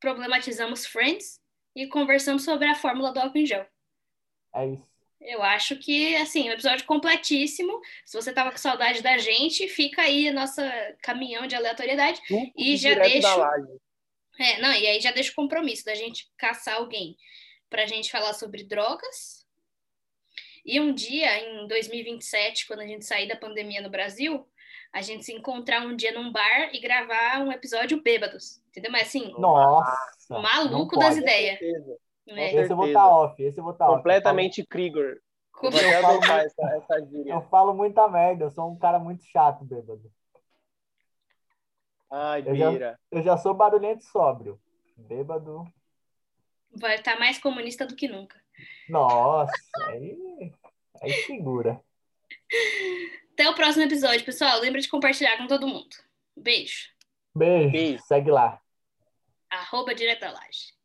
problematizamos Friends e conversamos sobre a fórmula do álcool em gel. É isso. Eu acho que, assim, um episódio completíssimo. Se você tava com saudade da gente, fica aí a nossa caminhão de aleatoriedade. Tudo E já deixo-. É, não, e aí já deixa o compromisso da gente caçar alguém pra gente falar sobre drogas. E um dia, em 2027, quando a gente sair da pandemia no Brasil, a gente se encontrar um dia num bar e gravar um episódio bêbados. Entendeu? Mas assim, Nossa. maluco das ideias. Né? Esse eu vou certeza. estar off, esse eu vou estar off. Completamente Krieger. Com- Eu falo essa, essa gíria. Eu falo muita merda, eu sou um cara muito chato, bêbado. Ai, Eu já-. Eu já sou barulhento e sóbrio. Bêbado. Vai estar mais comunista do que nunca. Nossa, aí, aí segura. Até o próximo episódio, pessoal. Lembra de compartilhar com todo mundo. Beijo. Beijo. Beijo. Segue lá. Arroba Direta Laje.